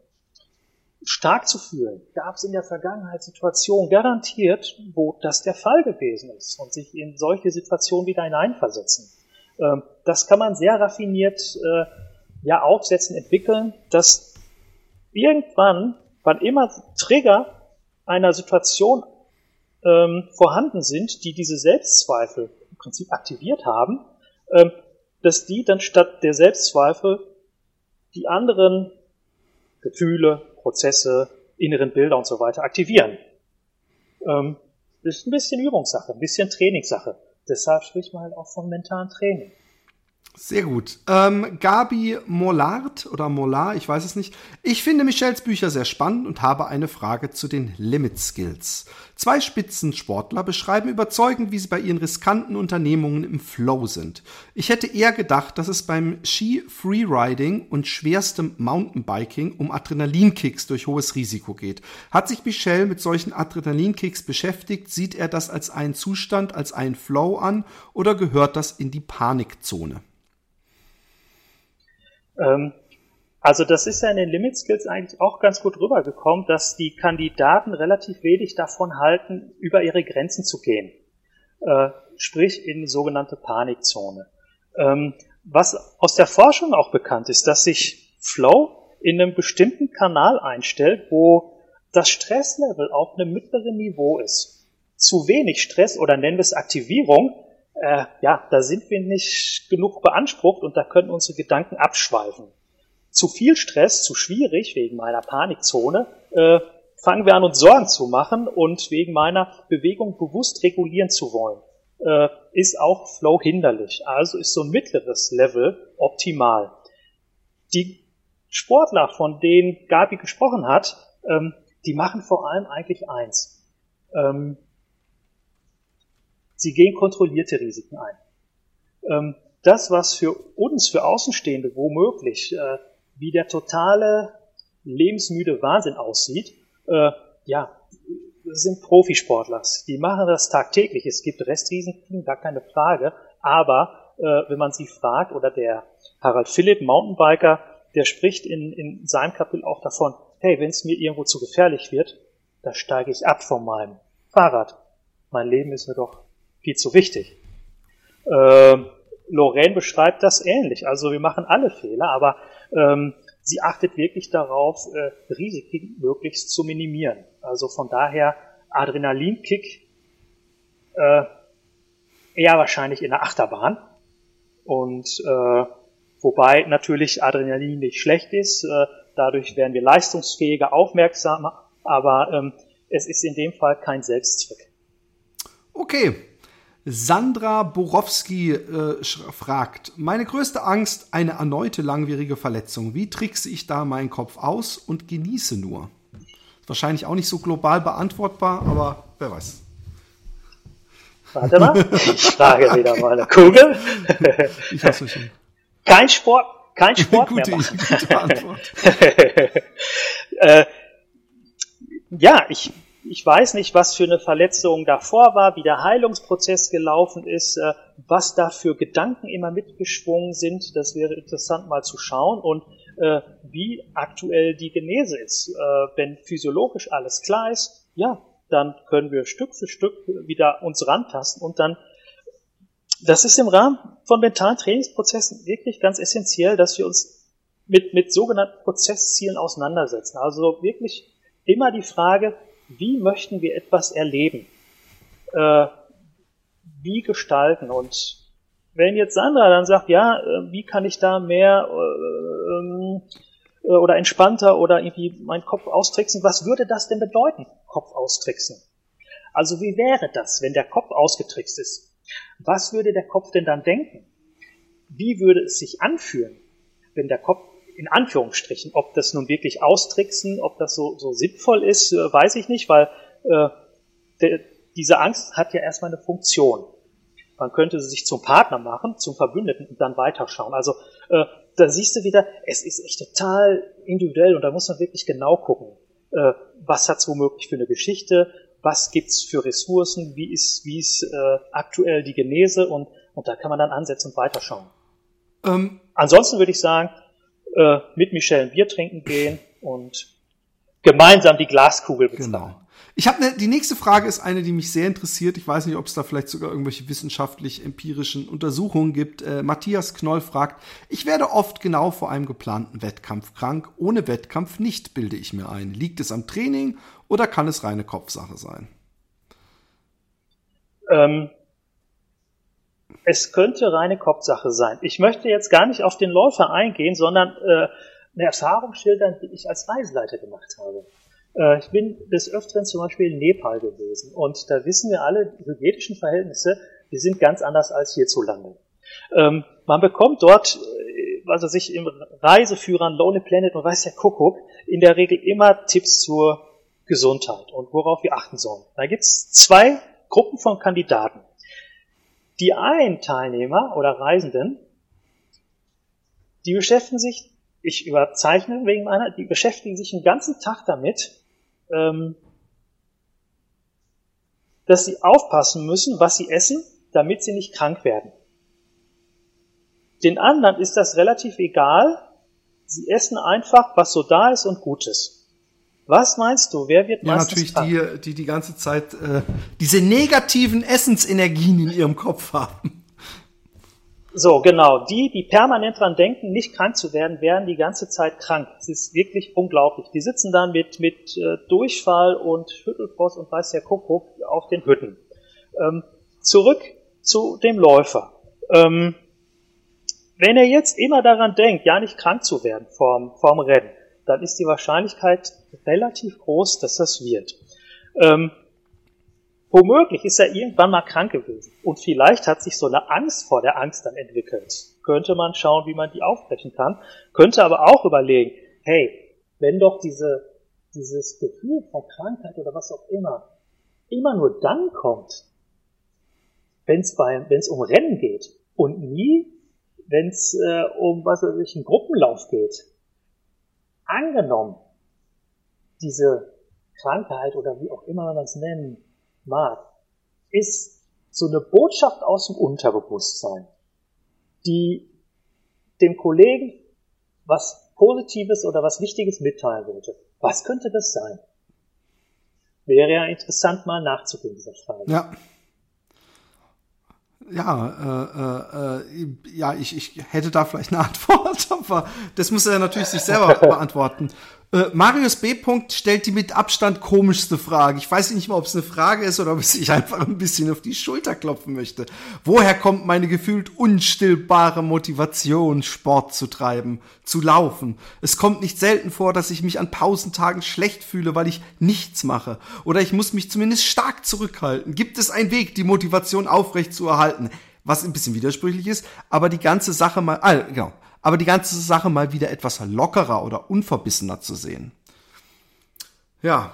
stark zu fühlen, gab es in der Vergangenheit Situationen garantiert, wo das der Fall gewesen ist und sich in solche Situationen wieder hineinversetzen. Ähm, das kann man sehr raffiniert äh, ja aufsetzen, entwickeln, dass irgendwann, wann immer Trigger einer Situation ähm, vorhanden sind, die diese Selbstzweifel Prinzip aktiviert haben, ähm, dass die dann statt der Selbstzweifel die anderen Gefühle, Prozesse, inneren Bilder und so weiter aktivieren. Ähm, ist ein bisschen Übungssache, ein bisschen Trainingssache. Deshalb spricht man halt auch von mentalen Training. Sehr gut. Ähm, Gabi Mollard oder Mollard, ich weiß es nicht. Ich finde Michels Bücher sehr spannend und habe eine Frage zu den Limit Skills. Zwei Spitzensportler beschreiben überzeugend, wie sie bei ihren riskanten Unternehmungen im Flow sind. Ich hätte eher gedacht, dass es beim Ski Freeriding und schwerstem Mountainbiking um Adrenalinkicks durch hohes Risiko geht. Hat sich Michel mit solchen Adrenalinkicks beschäftigt? Sieht er das als einen Zustand, als einen Flow an oder gehört das in die Panikzone? Ähm, also das ist ja in den Limit Skills eigentlich auch ganz gut rübergekommen, dass die Kandidaten relativ wenig davon halten, über ihre Grenzen zu gehen. Äh, sprich in die sogenannte Panikzone. Ähm, was aus der Forschung auch bekannt ist, dass sich Flow in einem bestimmten Kanal einstellt, wo das Stresslevel auf einem mittleren Niveau ist. Zu wenig Stress oder nennen wir es Aktivierung äh, ja, da sind wir nicht genug beansprucht und da können unsere Gedanken abschweifen. Zu viel Stress, zu schwierig wegen meiner Panikzone, äh, fangen wir an, uns Sorgen zu machen und wegen meiner Bewegung bewusst regulieren zu wollen, äh, ist auch Flow hinderlich. Also ist so ein mittleres Level optimal. Die Sportler, von denen Gabi gesprochen hat, ähm, die machen vor allem eigentlich eins. Ähm, Sie gehen kontrollierte Risiken ein. Ähm, das, was für uns, für Außenstehende womöglich äh, wie der totale lebensmüde Wahnsinn aussieht, äh, ja, sind Profisportler. Die machen das tagtäglich. Es gibt Restrisiken, gar keine Frage. Aber äh, wenn man sie fragt, oder der Harald Philipp, Mountainbiker, der spricht in, in seinem Kapitel auch davon, hey, wenn es mir irgendwo zu gefährlich wird, da steige ich ab von meinem Fahrrad. Mein Leben ist mir doch viel zu wichtig. Äh, Lorraine beschreibt das ähnlich. Also wir machen alle Fehler, aber ähm, sie achtet wirklich darauf, äh, Risiken möglichst zu minimieren. Also von daher Adrenalinkick äh, eher wahrscheinlich in der Achterbahn. Und äh, wobei natürlich Adrenalin nicht schlecht ist, äh, dadurch werden wir leistungsfähiger, aufmerksamer, aber ähm, es ist in dem Fall kein Selbstzweck. Okay, Sandra Borowski äh, fragt, meine größte Angst, eine erneute langwierige Verletzung. Wie trickse ich da meinen Kopf aus und genieße nur? Wahrscheinlich auch nicht so global beantwortbar, aber wer weiß. Warte mal, ich frage wieder mal eine Kugel. ich hasse schon. Kein Sport, kein Sport gute, mehr machen. Gute Antwort. äh, ja, ich ich weiß nicht, was für eine Verletzung davor war, wie der Heilungsprozess gelaufen ist, äh, was da für Gedanken immer mitgeschwungen sind. Das wäre interessant mal zu schauen und äh, wie aktuell die Genese ist. Äh, wenn physiologisch alles klar ist, ja, dann können wir Stück für Stück wieder uns rantasten und dann das ist im Rahmen von mentalen Trainingsprozessen wirklich ganz essentiell, dass wir uns mit, mit sogenannten Prozesszielen auseinandersetzen. Also wirklich immer die Frage, wie möchten wir etwas erleben? Äh, wie gestalten? Und wenn jetzt Sandra dann sagt, ja, äh, wie kann ich da mehr äh, ähm, äh, oder entspannter oder irgendwie meinen Kopf austricksen, was würde das denn bedeuten, Kopf austricksen? Also wie wäre das, wenn der Kopf ausgetrickst ist? Was würde der Kopf denn dann denken? Wie würde es sich anfühlen, wenn der Kopf in Anführungsstrichen. Ob das nun wirklich austricksen, ob das so, so sinnvoll ist, äh, weiß ich nicht, weil äh, de, diese Angst hat ja erstmal eine Funktion. Man könnte sie sich zum Partner machen, zum Verbündeten und dann weiterschauen. Also äh, da siehst du wieder, es ist echt total individuell und da muss man wirklich genau gucken. Äh, was hat es womöglich für eine Geschichte? Was gibt's für Ressourcen? Wie ist, wie ist äh, aktuell die Genese? Und, und da kann man dann ansetzen und weiterschauen. Ähm, Ansonsten würde ich sagen, äh, mit Michelle ein Bier trinken gehen und gemeinsam die Glaskugel bezahlen. Genau. Ich habe ne, die nächste Frage ist eine, die mich sehr interessiert. Ich weiß nicht, ob es da vielleicht sogar irgendwelche wissenschaftlich empirischen Untersuchungen gibt. Äh, Matthias Knoll fragt: Ich werde oft genau vor einem geplanten Wettkampf krank. Ohne Wettkampf nicht, bilde ich mir ein. Liegt es am Training oder kann es reine Kopfsache sein? Ähm, es könnte reine Kopfsache sein. Ich möchte jetzt gar nicht auf den Läufer eingehen, sondern äh, eine Erfahrung schildern, die ich als Reiseleiter gemacht habe. Äh, ich bin des Öfteren zum Beispiel in Nepal gewesen und da wissen wir alle, die hygienischen Verhältnisse, die sind ganz anders als hierzulande. Ähm, man bekommt dort, äh, also sich im Reiseführern Lonely Planet und weiß ja Kuckuck, in der Regel immer Tipps zur Gesundheit und worauf wir achten sollen. Da gibt's zwei Gruppen von Kandidaten. Die einen Teilnehmer oder Reisenden, die beschäftigen sich, ich überzeichne wegen meiner, die beschäftigen sich den ganzen Tag damit, ähm, dass sie aufpassen müssen, was sie essen, damit sie nicht krank werden. Den anderen ist das relativ egal. Sie essen einfach, was so da ist und gut ist. Was meinst du? Wer wird ja, meistens natürlich die, die die ganze Zeit äh, diese negativen Essensenergien in ihrem Kopf haben. So, genau. Die, die permanent dran denken, nicht krank zu werden, werden die ganze Zeit krank. Es ist wirklich unglaublich. Die sitzen dann mit, mit äh, Durchfall und Schüttelfrost und weiß der Kuckuck auf den Hütten. Ähm, zurück zu dem Läufer. Ähm, wenn er jetzt immer daran denkt, ja nicht krank zu werden vorm, vorm Rennen, dann ist die Wahrscheinlichkeit relativ groß, dass das wird. Ähm, womöglich ist er irgendwann mal krank gewesen und vielleicht hat sich so eine Angst vor der Angst dann entwickelt. Könnte man schauen, wie man die aufbrechen kann, könnte aber auch überlegen, hey, wenn doch diese, dieses Gefühl von Krankheit oder was auch immer immer nur dann kommt, wenn es um Rennen geht und nie, wenn es äh, um was weiß ich, einen Gruppenlauf geht. Angenommen, diese Krankheit oder wie auch immer man es nennen mag, ist so eine Botschaft aus dem Unterbewusstsein, die dem Kollegen was Positives oder was Wichtiges mitteilen wollte. Was könnte das sein? Wäre ja interessant, mal nachzugehen, dieser Frage. Ja. Ja, äh, äh, äh, ja, ich, ich hätte da vielleicht eine Antwort, aber das muss er natürlich sich selber beantworten. Äh, Marius B. stellt die mit Abstand komischste Frage. Ich weiß nicht mal, ob es eine Frage ist oder ob es sich einfach ein bisschen auf die Schulter klopfen möchte. Woher kommt meine gefühlt unstillbare Motivation, Sport zu treiben, zu laufen? Es kommt nicht selten vor, dass ich mich an Pausentagen schlecht fühle, weil ich nichts mache. Oder ich muss mich zumindest stark zurückhalten. Gibt es einen Weg, die Motivation aufrecht zu erhalten? Was ein bisschen widersprüchlich ist, aber die ganze Sache mal, ah, genau aber die ganze Sache mal wieder etwas lockerer oder unverbissener zu sehen. Ja,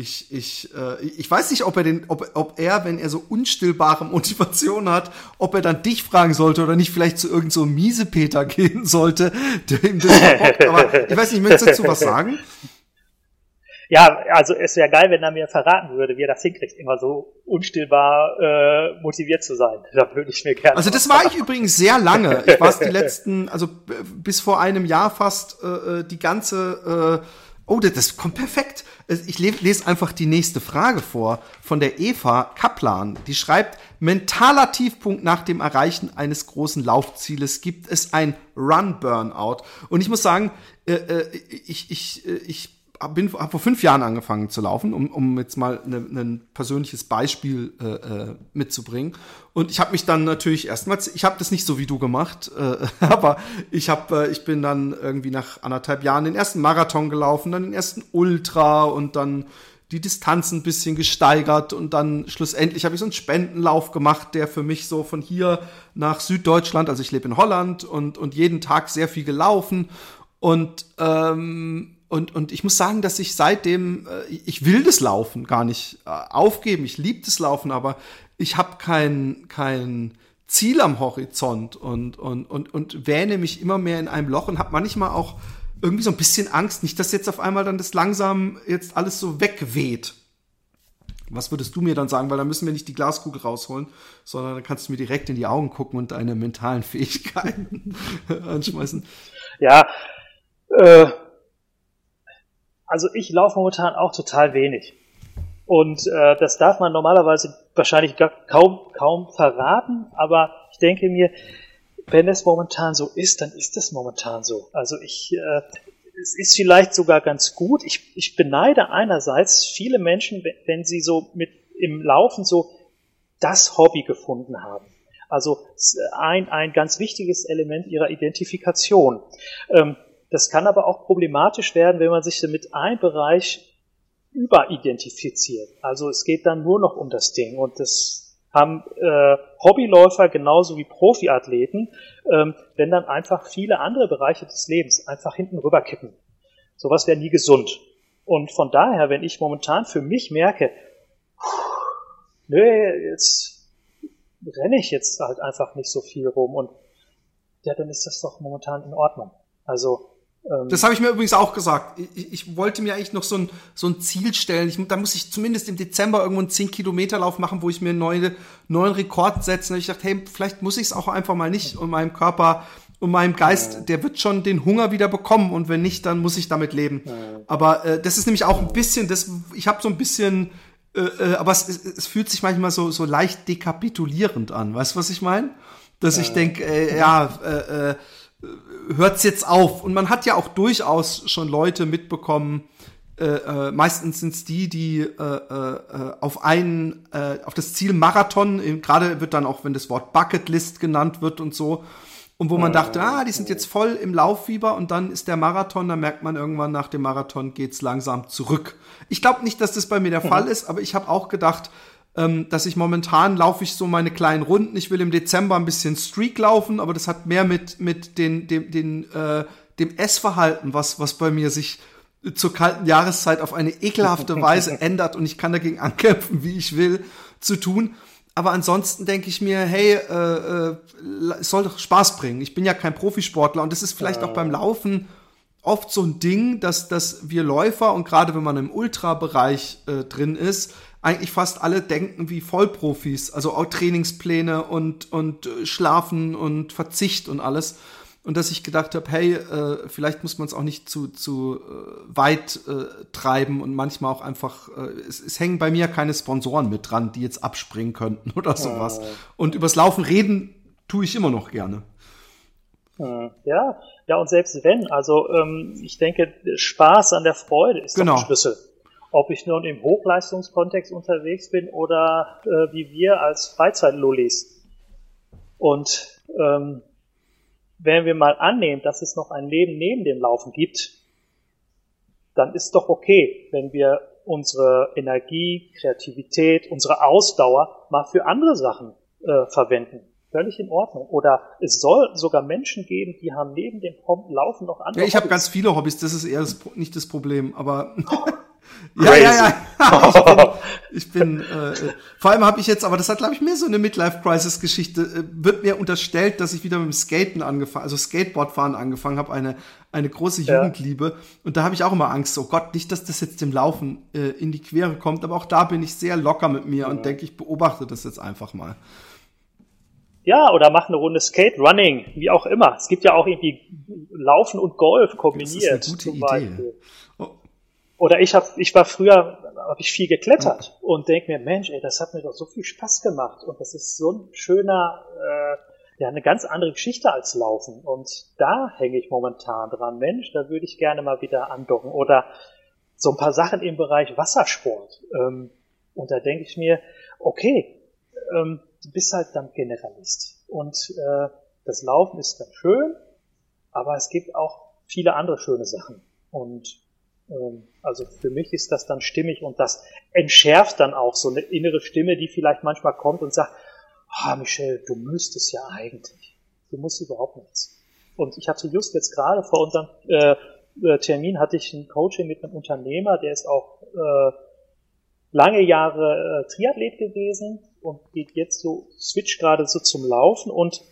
ich, ich, äh, ich weiß nicht, ob er, den, ob, ob er, wenn er so unstillbare Motivation hat, ob er dann dich fragen sollte oder nicht vielleicht zu irgendeinem so Miesepeter gehen sollte, der ihm das verbockt. Aber ich weiß nicht, möchtest du dazu was sagen? Ja, also es wäre geil, wenn er mir verraten würde, wie er das hinkriegt, immer so unstillbar äh, motiviert zu sein. Da würde ich mir gerne. Also das war ich übrigens sehr lange. Ich war es die letzten, also bis vor einem Jahr fast äh, äh die ganze. Äh, oh, das, das kommt perfekt. Ich lese einfach die nächste Frage vor von der Eva Kaplan. Die schreibt: Mentaler Tiefpunkt nach dem Erreichen eines großen Laufzieles gibt es ein Run Burnout. Und ich muss sagen, äh, äh ich ich äh, ich bin hab vor fünf Jahren angefangen zu laufen, um, um jetzt mal ne, ein persönliches Beispiel äh, äh, mitzubringen. Und ich habe mich dann natürlich erstmals, ich habe das nicht so wie du gemacht, äh, aber ich habe, äh, ich bin dann irgendwie nach anderthalb Jahren den ersten Marathon gelaufen, dann den ersten Ultra und dann die Distanz ein bisschen gesteigert und dann schlussendlich habe ich so einen Spendenlauf gemacht, der für mich so von hier nach Süddeutschland, also ich lebe in Holland und, und jeden Tag sehr viel gelaufen und ähm, und, und ich muss sagen, dass ich seitdem, äh, ich will das Laufen gar nicht äh, aufgeben, ich liebe das Laufen, aber ich habe kein, kein Ziel am Horizont und, und, und, und wähne mich immer mehr in einem Loch und habe manchmal auch irgendwie so ein bisschen Angst, nicht, dass jetzt auf einmal dann das langsam jetzt alles so wegweht. Was würdest du mir dann sagen? Weil da müssen wir nicht die Glaskugel rausholen, sondern dann kannst du mir direkt in die Augen gucken und deine mentalen Fähigkeiten anschmeißen. Ja, äh, also ich laufe momentan auch total wenig. Und äh, das darf man normalerweise wahrscheinlich gar kaum, kaum verraten, aber ich denke mir, wenn es momentan so ist, dann ist es momentan so. Also ich, äh, es ist vielleicht sogar ganz gut. Ich, ich beneide einerseits viele Menschen, wenn sie so mit im Laufen so das Hobby gefunden haben. Also ein, ein ganz wichtiges Element ihrer Identifikation. Ähm, das kann aber auch problematisch werden, wenn man sich mit einem Bereich überidentifiziert. Also es geht dann nur noch um das Ding und das haben äh, Hobbyläufer genauso wie Profiathleten, ähm, wenn dann einfach viele andere Bereiche des Lebens einfach hinten rüberkippen. Sowas wäre nie gesund. Und von daher, wenn ich momentan für mich merke, nö, jetzt renne ich jetzt halt einfach nicht so viel rum und ja, dann ist das doch momentan in Ordnung. Also das habe ich mir übrigens auch gesagt. Ich, ich, wollte mir eigentlich noch so ein, so ein Ziel stellen. Ich, da muss ich zumindest im Dezember irgendwo einen 10-Kilometer-Lauf machen, wo ich mir einen neuen, neuen Rekord setze. Und ich dachte, hey, vielleicht muss ich es auch einfach mal nicht. Und meinem Körper und meinem Geist, der wird schon den Hunger wieder bekommen. Und wenn nicht, dann muss ich damit leben. Aber äh, das ist nämlich auch ein bisschen, das, ich habe so ein bisschen, äh, äh, aber es, es, es fühlt sich manchmal so, so leicht dekapitulierend an. Weißt du, was ich meine? Dass ich denke, äh, ja, äh, äh, hört's jetzt auf. Und man hat ja auch durchaus schon Leute mitbekommen, äh, äh, meistens sind's die, die äh, äh, auf einen, äh, auf das Ziel Marathon, gerade wird dann auch, wenn das Wort Bucketlist genannt wird und so, und wo man dachte, ah, die sind jetzt voll im Lauffieber und dann ist der Marathon, dann merkt man irgendwann nach dem Marathon geht's langsam zurück. Ich glaube nicht, dass das bei mir der mhm. Fall ist, aber ich habe auch gedacht, ähm, dass ich momentan laufe ich so meine kleinen Runden. Ich will im Dezember ein bisschen Streak laufen, aber das hat mehr mit, mit den, dem, den, äh, dem Essverhalten, was, was bei mir sich zur kalten Jahreszeit auf eine ekelhafte Weise ändert und ich kann dagegen ankämpfen, wie ich will, zu tun. Aber ansonsten denke ich mir, hey, äh, äh, es soll doch Spaß bringen. Ich bin ja kein Profisportler und das ist vielleicht auch beim Laufen oft so ein Ding, dass, dass wir Läufer und gerade wenn man im Ultrabereich äh, drin ist, eigentlich fast alle denken wie Vollprofis, also auch Trainingspläne und, und äh, Schlafen und Verzicht und alles. Und dass ich gedacht habe, hey, äh, vielleicht muss man es auch nicht zu, zu äh, weit äh, treiben und manchmal auch einfach, äh, es, es hängen bei mir keine Sponsoren mit dran, die jetzt abspringen könnten oder sowas. Oh. Und übers Laufen reden tue ich immer noch gerne. Hm. Ja, ja, und selbst wenn, also ähm, ich denke, Spaß an der Freude ist genau. der Schlüssel. Ob ich nun im Hochleistungskontext unterwegs bin oder äh, wie wir als Freizeitlullis. Und ähm, wenn wir mal annehmen, dass es noch ein Leben neben dem Laufen gibt, dann ist doch okay, wenn wir unsere Energie, Kreativität, unsere Ausdauer mal für andere Sachen äh, verwenden völlig in Ordnung. Oder es soll sogar Menschen geben, die haben neben dem Laufen noch andere. Ja, ich habe ganz viele Hobbys, das ist eher das, nicht das Problem, aber ja, ja, ja, Ich bin, ich bin äh, vor allem habe ich jetzt, aber das hat glaube ich mehr so eine Midlife-Crisis-Geschichte. Äh, wird mir unterstellt, dass ich wieder mit dem Skaten angefangen, also Skateboardfahren angefangen habe, eine eine große Jugendliebe. Ja. Und da habe ich auch immer Angst, oh Gott, nicht, dass das jetzt dem Laufen äh, in die Quere kommt. Aber auch da bin ich sehr locker mit mir mhm. und denke, ich beobachte das jetzt einfach mal. Ja, oder mach eine Runde Skate Running, wie auch immer. Es gibt ja auch irgendwie Laufen und Golf kombiniert. Das ist eine gute Idee. Oh. Oder ich habe, ich war früher, habe ich viel geklettert oh. und denke mir, Mensch, ey, das hat mir doch so viel Spaß gemacht und das ist so ein schöner, äh, ja, eine ganz andere Geschichte als Laufen. Und da hänge ich momentan dran. Mensch, da würde ich gerne mal wieder andocken. Oder so ein paar Sachen im Bereich Wassersport. Ähm, und da denke ich mir, okay, ähm, du bist halt dann Generalist. Und äh, das Laufen ist dann schön, aber es gibt auch viele andere schöne Sachen. Und also für mich ist das dann stimmig und das entschärft dann auch so eine innere Stimme, die vielleicht manchmal kommt und sagt, ah, Michelle, du müsstest ja eigentlich. Du musst überhaupt nichts. Und ich hatte just jetzt gerade vor unserem äh, äh Termin hatte ich ein Coaching mit einem Unternehmer, der ist auch äh, lange Jahre äh, Triathlet gewesen und geht jetzt so, switch gerade so zum Laufen und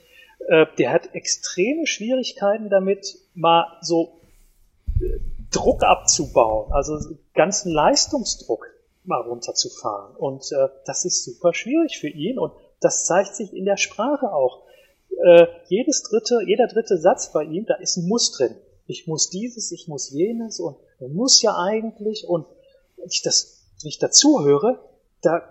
äh, der hat extreme Schwierigkeiten damit, mal so äh, Druck abzubauen, also ganzen Leistungsdruck mal runterzufahren. Und äh, das ist super schwierig für ihn und das zeigt sich in der Sprache auch. Äh, jedes dritte, jeder dritte Satz bei ihm, da ist ein Muss drin. Ich muss dieses, ich muss jenes und muss ja eigentlich und ich das, wenn ich dazu höre, da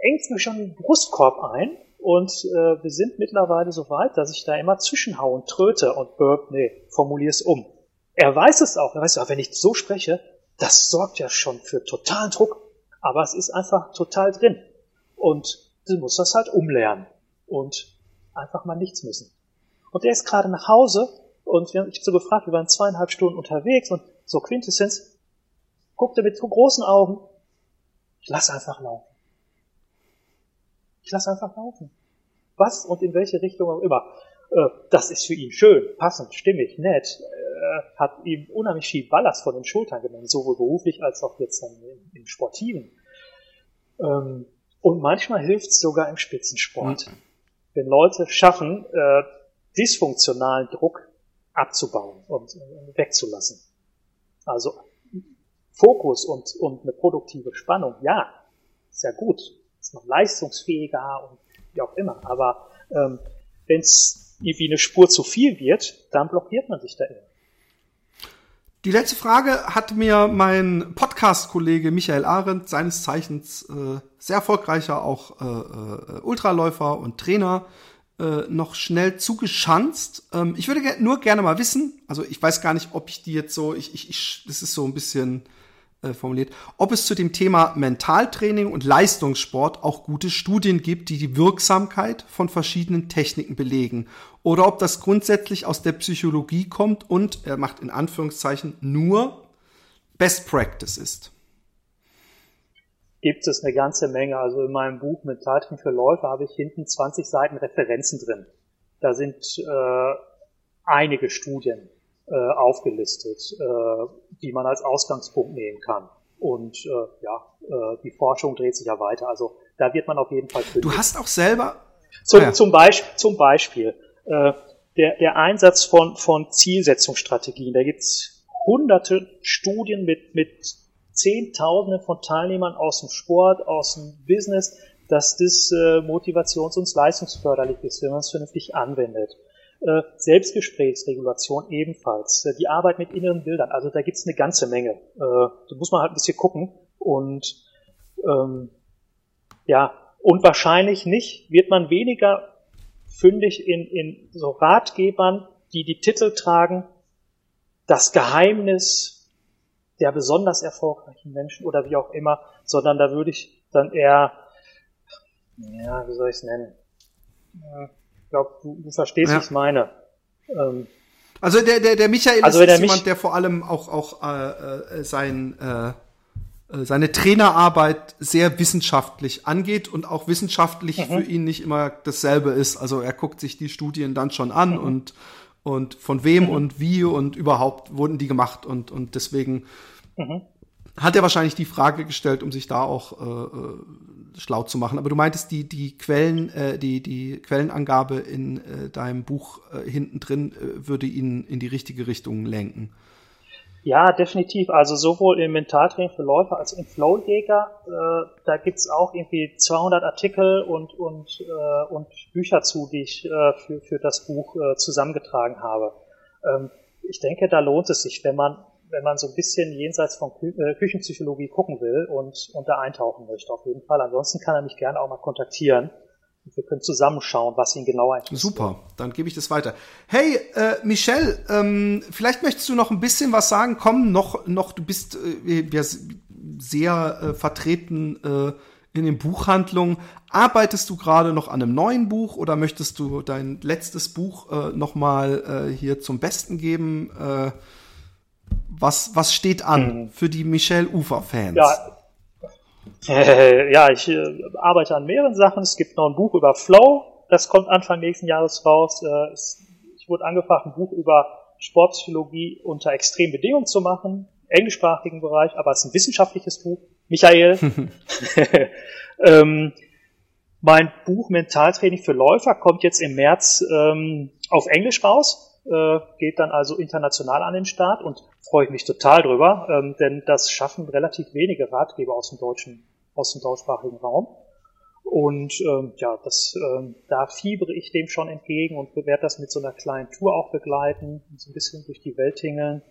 engt mir schon den Brustkorb ein und äh, wir sind mittlerweile so weit, dass ich da immer zwischenhaue und tröte und burp, nee, formuliere es um. Er weiß es auch, er weiß wenn ich so spreche, das sorgt ja schon für totalen Druck, aber es ist einfach total drin. Und du musst das halt umlernen und einfach mal nichts müssen. Und er ist gerade nach Hause und wir haben mich so gefragt, wir waren zweieinhalb Stunden unterwegs und so Quintessenz, guckte mit so großen Augen, ich lass einfach laufen. Ich lasse einfach laufen. Was und in welche Richtung auch immer. Äh, das ist für ihn schön, passend, stimmig, nett, äh, hat ihm unheimlich viel Ballast von den Schultern genommen, sowohl beruflich als auch jetzt dann im, Sportiven. Ähm, und manchmal hilft es sogar im Spitzensport. Mhm. Wenn Leute schaffen, äh, dysfunktionalen Druck abzubauen und wegzulassen. Also Fokus und, und eine produktive Spannung, ja, ist ja gut ist noch leistungsfähiger und wie auch immer. Aber ähm, wenn es irgendwie eine Spur zu viel wird, dann blockiert man sich da immer. Die letzte Frage hat mir mein Podcast-Kollege Michael Arendt, seines Zeichens äh, sehr erfolgreicher auch äh, äh, Ultraläufer und Trainer, äh, noch schnell zugeschanzt. Ähm, ich würde nur gerne mal wissen, also ich weiß gar nicht, ob ich die jetzt so, ich, ich, ich das ist so ein bisschen äh, formuliert, ob es zu dem Thema Mentaltraining und Leistungssport auch gute Studien gibt, die die Wirksamkeit von verschiedenen Techniken belegen oder ob das grundsätzlich aus der Psychologie kommt und, er macht in Anführungszeichen, nur Best Practice ist. Gibt es eine ganze Menge. Also in meinem Buch Mentaltraining für Läufer habe ich hinten 20 Seiten Referenzen drin. Da sind äh, einige Studien äh, aufgelistet, äh, die man als Ausgangspunkt nehmen kann. Und äh, ja, äh, die Forschung dreht sich ja weiter. Also da wird man auf jeden Fall fündig. Du hast auch selber zum, ah ja. zum, Beisp zum Beispiel äh, der, der Einsatz von, von Zielsetzungsstrategien. Da gibt's hunderte Studien mit, mit Zehntausenden von Teilnehmern aus dem Sport, aus dem Business, dass das äh, motivations- und leistungsförderlich ist, wenn man es vernünftig anwendet. Äh, Selbstgesprächsregulation ebenfalls. Äh, die Arbeit mit inneren Bildern. Also da gibt's eine ganze Menge. Äh, da muss man halt ein bisschen gucken. Und ähm, ja, und wahrscheinlich nicht wird man weniger fündig in, in so Ratgebern, die die Titel tragen, das Geheimnis der besonders erfolgreichen Menschen oder wie auch immer, sondern da würde ich dann eher, ja, wie soll ich es nennen? Ich glaube, du, du verstehst, ja. was ich meine. Ähm, also der, der, der Michael also ist, ist jemand, der vor allem auch, auch äh, äh sein äh, äh, seine Trainerarbeit sehr wissenschaftlich angeht und auch wissenschaftlich mhm. für ihn nicht immer dasselbe ist. Also er guckt sich die Studien dann schon an mhm. und, und von wem mhm. und wie und überhaupt wurden die gemacht und, und deswegen mhm. hat er wahrscheinlich die Frage gestellt, um sich da auch äh, äh, schlau zu machen. Aber du meintest, die, die Quellen, äh, die, die Quellenangabe in äh, deinem Buch äh, hinten drin äh, würde ihn in die richtige Richtung lenken. Ja, definitiv. Also sowohl im Mentaltraining für Läufer als im Flowjäger. Äh, da gibt's auch irgendwie 200 Artikel und, und, äh, und Bücher zu, die ich äh, für, für das Buch äh, zusammengetragen habe. Ähm, ich denke, da lohnt es sich, wenn man, wenn man so ein bisschen jenseits von Kü äh, Küchenpsychologie gucken will und, und da eintauchen möchte, auf jeden Fall. Ansonsten kann er mich gerne auch mal kontaktieren wir können zusammenschauen, was ihn genau interessiert. Super, dann gebe ich das weiter. Hey, äh, Michelle, ähm, vielleicht möchtest du noch ein bisschen was sagen. Komm, noch, noch, du bist äh, ja, sehr äh, vertreten äh, in den Buchhandlungen. Arbeitest du gerade noch an einem neuen Buch oder möchtest du dein letztes Buch äh, noch mal äh, hier zum Besten geben? Äh, was, was steht an mhm. für die Michelle Ufer-Fans? Ja, äh, ja, ich äh, arbeite an mehreren Sachen. Es gibt noch ein Buch über Flow, das kommt Anfang nächsten Jahres raus. Äh, es, ich wurde angefragt, ein Buch über Sportpsychologie unter extremen Bedingungen zu machen, englischsprachigen Bereich, aber es ist ein wissenschaftliches Buch. Michael. ähm, mein Buch Mentaltraining für Läufer kommt jetzt im März ähm, auf Englisch raus, äh, geht dann also international an den Start und freue ich mich total drüber, ähm, denn das schaffen relativ wenige Ratgeber aus dem deutschen, aus dem deutschsprachigen Raum. Und ähm, ja, das, ähm, da fiebere ich dem schon entgegen und werde das mit so einer kleinen Tour auch begleiten so ein bisschen durch die Welt tingeln.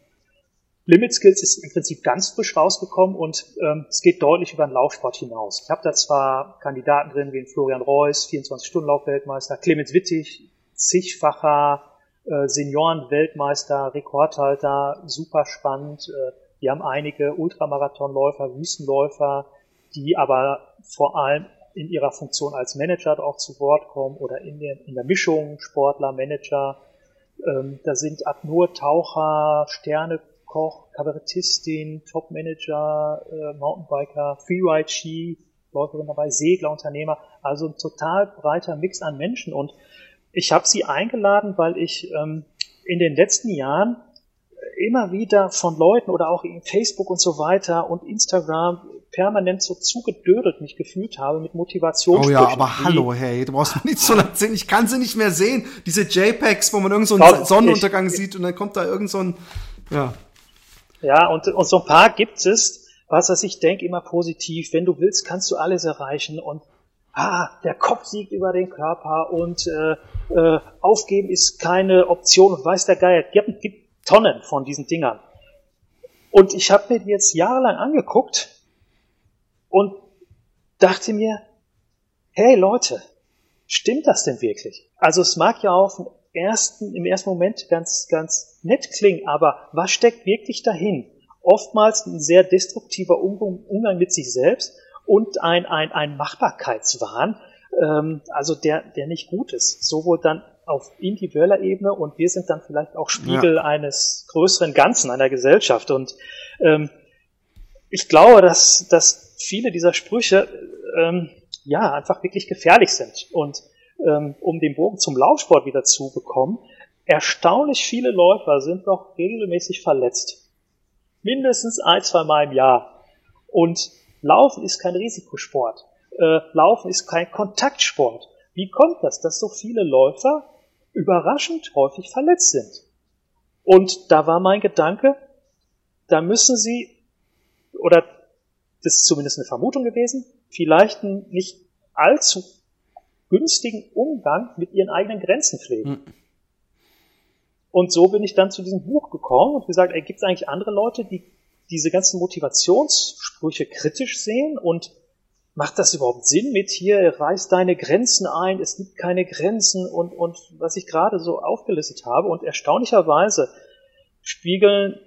Limit Skills ist im Prinzip ganz frisch rausgekommen und ähm, es geht deutlich über den Laufsport hinaus. Ich habe da zwar Kandidaten drin wie Florian Reus, 24-Stunden-Lauf-Weltmeister, Clemens Wittig, zigfacher äh, Senioren-Weltmeister, Rekordhalter, super spannend. Äh, wir haben einige Ultramarathonläufer, Wüstenläufer, die aber vor allem in ihrer Funktion als Manager auch zu Wort kommen oder in der, in der Mischung Sportler, Manager. Ähm, da sind Apnoe, Taucher, Sternekoch, Kabarettistin, Topmanager, äh, Mountainbiker, Freeride Ski, Läuferin dabei, Segler, Unternehmer. Also ein total breiter Mix an Menschen und ich habe sie eingeladen, weil ich ähm, in den letzten Jahren immer wieder von Leuten oder auch in Facebook und so weiter und Instagram permanent so zugedödelt mich gefühlt habe mit Motivation. Oh ja, aber hallo, hey, du brauchst mir nicht so lang sehen. Ich kann sie nicht mehr sehen. Diese JPEGs, wo man irgend so einen Glaub, Sonnenuntergang ich, sieht und dann kommt da irgend so ein, ja. Ja, und, und so ein paar gibt es, was was ich denke immer positiv. Wenn du willst, kannst du alles erreichen und ah, der Kopf siegt über den Körper und äh, äh, aufgeben ist keine Option und weiß der Geier. Es gibt Tonnen von diesen Dingern. Und ich habe mir die jetzt jahrelang angeguckt und dachte mir, hey Leute, stimmt das denn wirklich? Also es mag ja auf den ersten, im ersten Moment ganz, ganz nett klingen, aber was steckt wirklich dahin? Oftmals ein sehr destruktiver Umgang mit sich selbst und ein, ein, ein Machbarkeitswahn, ähm, also der, der nicht gut ist. Sowohl dann auf individueller Ebene und wir sind dann vielleicht auch Spiegel ja. eines größeren Ganzen, einer Gesellschaft. Und ähm, ich glaube, dass, dass viele dieser Sprüche ähm, ja einfach wirklich gefährlich sind. Und ähm, um den Bogen zum Laufsport wieder zu bekommen, erstaunlich viele Läufer sind noch regelmäßig verletzt. Mindestens ein, zwei Mal im Jahr. Und Laufen ist kein Risikosport. Äh, Laufen ist kein Kontaktsport. Wie kommt das, dass so viele Läufer überraschend häufig verletzt sind? Und da war mein Gedanke, da müssen sie, oder das ist zumindest eine Vermutung gewesen, vielleicht einen nicht allzu günstigen Umgang mit ihren eigenen Grenzen pflegen. Mhm. Und so bin ich dann zu diesem Buch gekommen und gesagt, ey, gibt es eigentlich andere Leute, die diese ganzen Motivationssprüche kritisch sehen und macht das überhaupt Sinn mit hier, reiß deine Grenzen ein, es gibt keine Grenzen und, und was ich gerade so aufgelistet habe und erstaunlicherweise spiegeln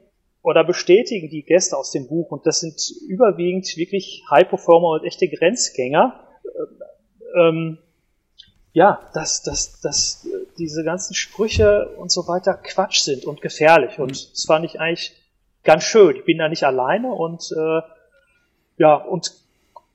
oder bestätigen die Gäste aus dem Buch, und das sind überwiegend wirklich High-Performer und echte Grenzgänger, äh, ähm, ja, dass, dass, dass diese ganzen Sprüche und so weiter Quatsch sind und gefährlich. Und mhm. das fand ich eigentlich ganz schön. Ich bin da nicht alleine und äh, ja, und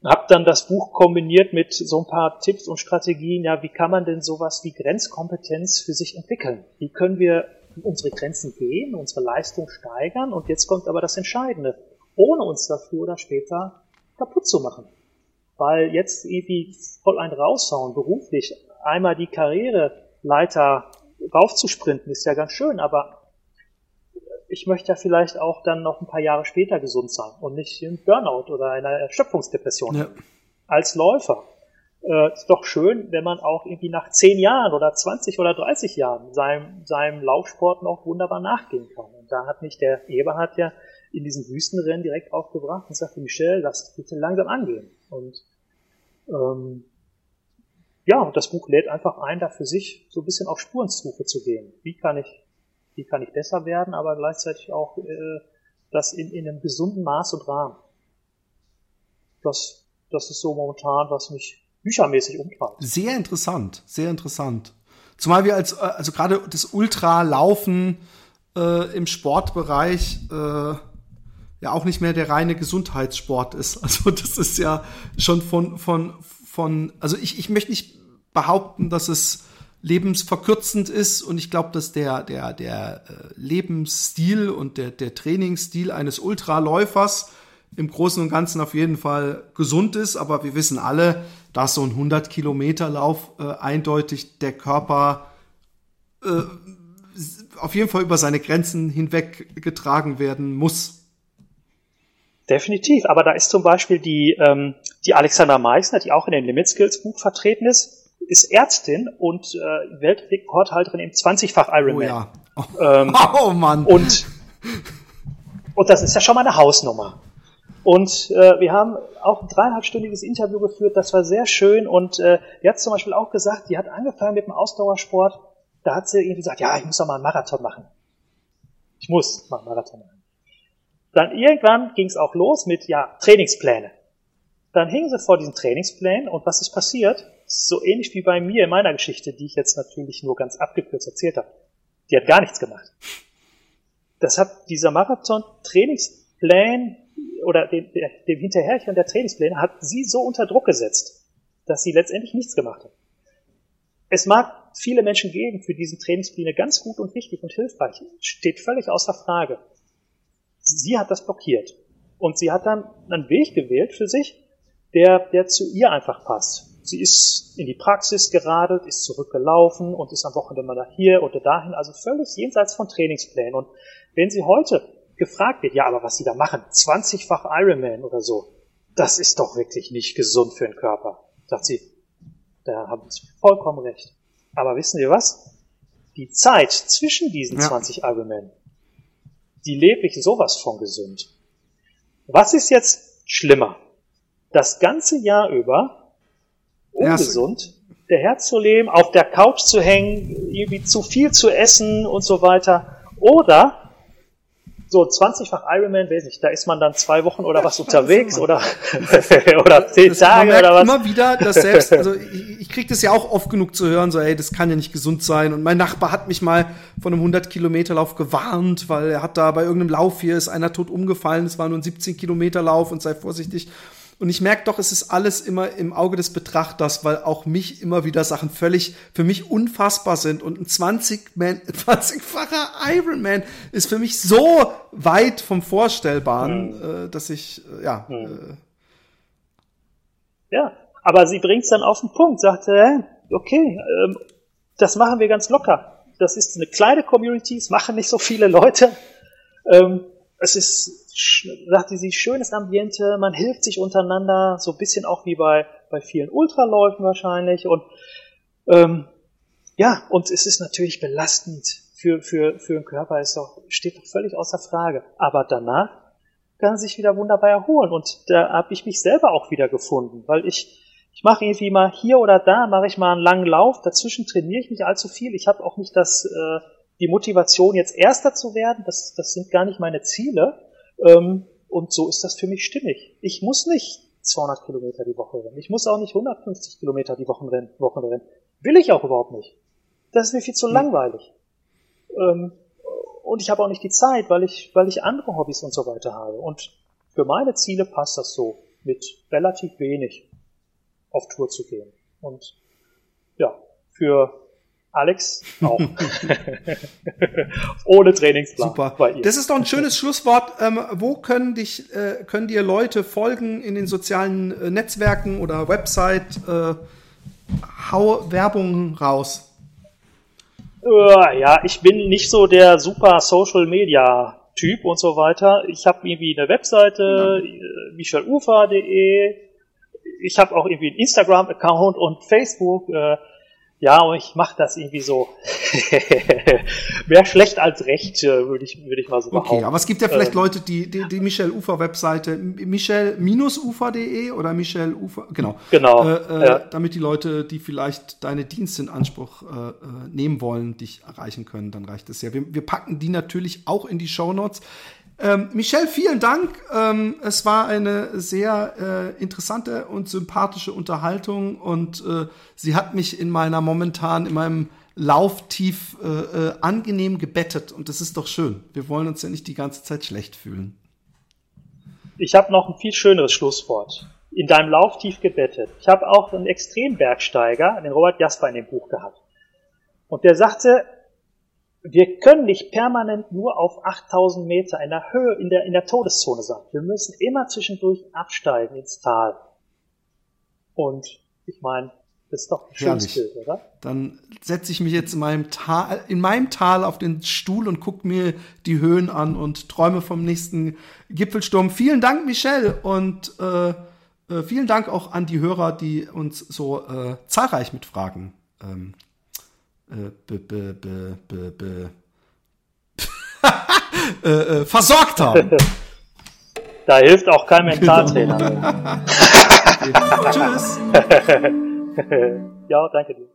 habe dann das Buch kombiniert mit so ein paar Tipps und Strategien. Ja, wie kann man denn sowas wie Grenzkompetenz für sich entwickeln? Wie können wir unsere Grenzen gehen, unsere Leistung steigern. Und jetzt kommt aber das Entscheidende, ohne uns dafür oder später kaputt zu machen. Weil jetzt irgendwie voll ein raushauen, beruflich, einmal die Karriereleiter raufzusprinten, ist ja ganz schön, aber ich möchte ja vielleicht auch dann noch ein paar Jahre später gesund sein und nicht im Burnout oder einer Erschöpfungsdepression. Ja. Als Läufer äh, ist doch schön, wenn man auch irgendwie nach zehn Jahren oder 20 oder 30 Jahren seinem, seinem Laufsport noch wunderbar nachgehen kann. Und da hat mich der Eberhard ja in diesem Wüstenrennen direkt aufgebracht und sagte, Michel, lass bitte langsam angehen. Und ähm, ja, das Buch lädt einfach ein, da für sich so ein bisschen auf Spurensuche zu gehen. Wie kann ich, wie kann ich besser werden, aber gleichzeitig auch äh, das in, in einem gesunden Maß und Rahmen. Das, das ist so momentan, was mich büchermäßig umtreibt. Sehr interessant, sehr interessant. Zumal wir als, äh, also gerade das Ultralaufen äh, im Sportbereich äh, ja auch nicht mehr der reine Gesundheitssport ist. Also das ist ja schon von, von, von, also ich, ich möchte nicht behaupten, dass es lebensverkürzend ist. Und ich glaube, dass der, der, der äh, Lebensstil und der, der Trainingsstil eines Ultraläufers im Großen und Ganzen auf jeden Fall gesund ist, aber wir wissen alle, dass so ein 100 Kilometer Lauf äh, eindeutig der Körper äh, auf jeden Fall über seine Grenzen hinweg getragen werden muss. Definitiv, aber da ist zum Beispiel die, ähm, die Alexandra Meissner, die auch in dem Limit Skills Buch vertreten ist, ist Ärztin und äh, Weltrekordhalterin im 20-fach Ironman. Oh ja. Oh, ähm, oh Mann. Und, und das ist ja schon mal eine Hausnummer. Und äh, wir haben auch ein dreieinhalbstündiges Interview geführt, das war sehr schön. Und äh, die hat zum Beispiel auch gesagt, die hat angefangen mit dem Ausdauersport. Da hat sie irgendwie gesagt, ja, ich muss doch mal einen Marathon machen. Ich muss mal einen Marathon machen. Dann irgendwann ging es auch los mit, ja, Trainingspläne. Dann hingen sie vor diesen Trainingsplänen und was ist passiert? So ähnlich wie bei mir in meiner Geschichte, die ich jetzt natürlich nur ganz abgekürzt erzählt habe. Die hat gar nichts gemacht. Das hat dieser Marathon-Trainingsplan oder dem, dem Hinterherchen der Trainingspläne hat sie so unter Druck gesetzt, dass sie letztendlich nichts gemacht hat. Es mag viele Menschen geben, für diesen Trainingspläne ganz gut und wichtig und hilfreich, steht völlig außer Frage. Sie hat das blockiert. Und sie hat dann einen Weg gewählt für sich, der, der zu ihr einfach passt. Sie ist in die Praxis geradelt, ist zurückgelaufen und ist am Wochenende mal hier oder dahin, also völlig jenseits von Trainingsplänen. Und wenn sie heute gefragt wird, ja, aber was sie da machen, 20-fach Ironman oder so, das ist doch wirklich nicht gesund für den Körper. Sagt sie, da haben Sie vollkommen recht. Aber wissen Sie was? Die Zeit zwischen diesen ja. 20 Ironman, die lebe ich sowas von gesund. Was ist jetzt schlimmer? Das ganze Jahr über ungesund ja, zu leben, auf der Couch zu hängen, irgendwie zu viel zu essen und so weiter. Oder so 20-fach Ironman, weiß nicht, da ist man dann zwei Wochen oder was unterwegs oder, oder zehn das, Tage oder was. immer wieder, dass selbst, also ich, ich kriege das ja auch oft genug zu hören, so ey, das kann ja nicht gesund sein. Und mein Nachbar hat mich mal von einem 100 Kilometer Lauf gewarnt, weil er hat da bei irgendeinem Lauf hier ist einer tot umgefallen, es war nur ein 17 Kilometer Lauf und sei vorsichtig. Und ich merke doch, es ist alles immer im Auge des Betrachters, weil auch mich immer wieder Sachen völlig für mich unfassbar sind. Und ein 20-man, 20-facher Ironman ist für mich so weit vom Vorstellbaren, mhm. äh, dass ich, äh, ja. Mhm. Äh, ja, aber sie bringt es dann auf den Punkt, sagte, okay, ähm, das machen wir ganz locker. Das ist eine kleine Community, es machen nicht so viele Leute. Ähm, es ist, sagte sie, schönes Ambiente, man hilft sich untereinander, so ein bisschen auch wie bei, bei vielen Ultraläufen wahrscheinlich. Und ähm, ja, und es ist natürlich belastend für, für, für den Körper, ist doch, steht doch völlig außer Frage. Aber danach kann sich wieder wunderbar erholen. Und da habe ich mich selber auch wieder gefunden, weil ich, ich mache irgendwie mal hier oder da, mache ich mal einen langen Lauf, dazwischen trainiere ich nicht allzu viel. Ich habe auch nicht das, äh, die Motivation, jetzt Erster zu werden, das, das sind gar nicht meine Ziele. Ähm, und so ist das für mich stimmig. Ich muss nicht 200 Kilometer die Woche rennen. Ich muss auch nicht 150 Kilometer die Woche rennen. Wochen rennen. Will ich auch überhaupt nicht. Das ist mir viel zu mhm. langweilig. Ähm, und ich habe auch nicht die Zeit, weil ich, weil ich andere Hobbys und so weiter habe. Und für meine Ziele passt das so, mit relativ wenig auf Tour zu gehen. Und ja, für Alex auch. Ohne Trainingsplan. Super. Das ist doch ein schönes Schlusswort. Ähm, wo können dich, äh, können dir Leute folgen in den sozialen äh, Netzwerken oder Website? Äh, hau Werbung raus. Äh, ja, ich bin nicht so der super Social Media Typ und so weiter. Ich habe irgendwie eine Webseite, ja. Äh, michelufa.de. Ich habe auch irgendwie einen Instagram-Account und Facebook. Äh, ja, und ich mache das irgendwie so. Mehr schlecht als recht, äh, würde ich, würde ich mal so behaupten. Okay, aber es gibt ja vielleicht ähm, Leute, die die, die Michel Ufer Webseite michel-ufer.de oder Michel Ufer, genau. Genau. Äh, äh, ja. Damit die Leute, die vielleicht deine Dienste in Anspruch äh, äh, nehmen wollen, dich erreichen können, dann reicht es ja. Wir, wir packen die natürlich auch in die Show Notes. Ähm, Michelle, vielen Dank. Ähm, es war eine sehr äh, interessante und sympathische Unterhaltung und äh, sie hat mich in meiner momentan, in meinem Lauftief äh, äh, angenehm gebettet und das ist doch schön. Wir wollen uns ja nicht die ganze Zeit schlecht fühlen. Ich habe noch ein viel schöneres Schlusswort. In deinem Lauftief gebettet. Ich habe auch einen Extrembergsteiger, den Robert Jasper in dem Buch gehabt. Und der sagte, wir können nicht permanent nur auf 8000 Meter in der Höhe, in der, in der Todeszone sein. Wir müssen immer zwischendurch absteigen ins Tal. Und ich meine, das ist doch ein schönes Bild, oder? Dann setze ich mich jetzt in meinem, Tal, in meinem Tal auf den Stuhl und gucke mir die Höhen an und träume vom nächsten Gipfelsturm. Vielen Dank, Michelle, und äh, äh, vielen Dank auch an die Hörer, die uns so äh, zahlreich mit Fragen ähm, versorgt haben. Da hilft auch kein Mentaltrainer. Tschüss. ja, danke dir.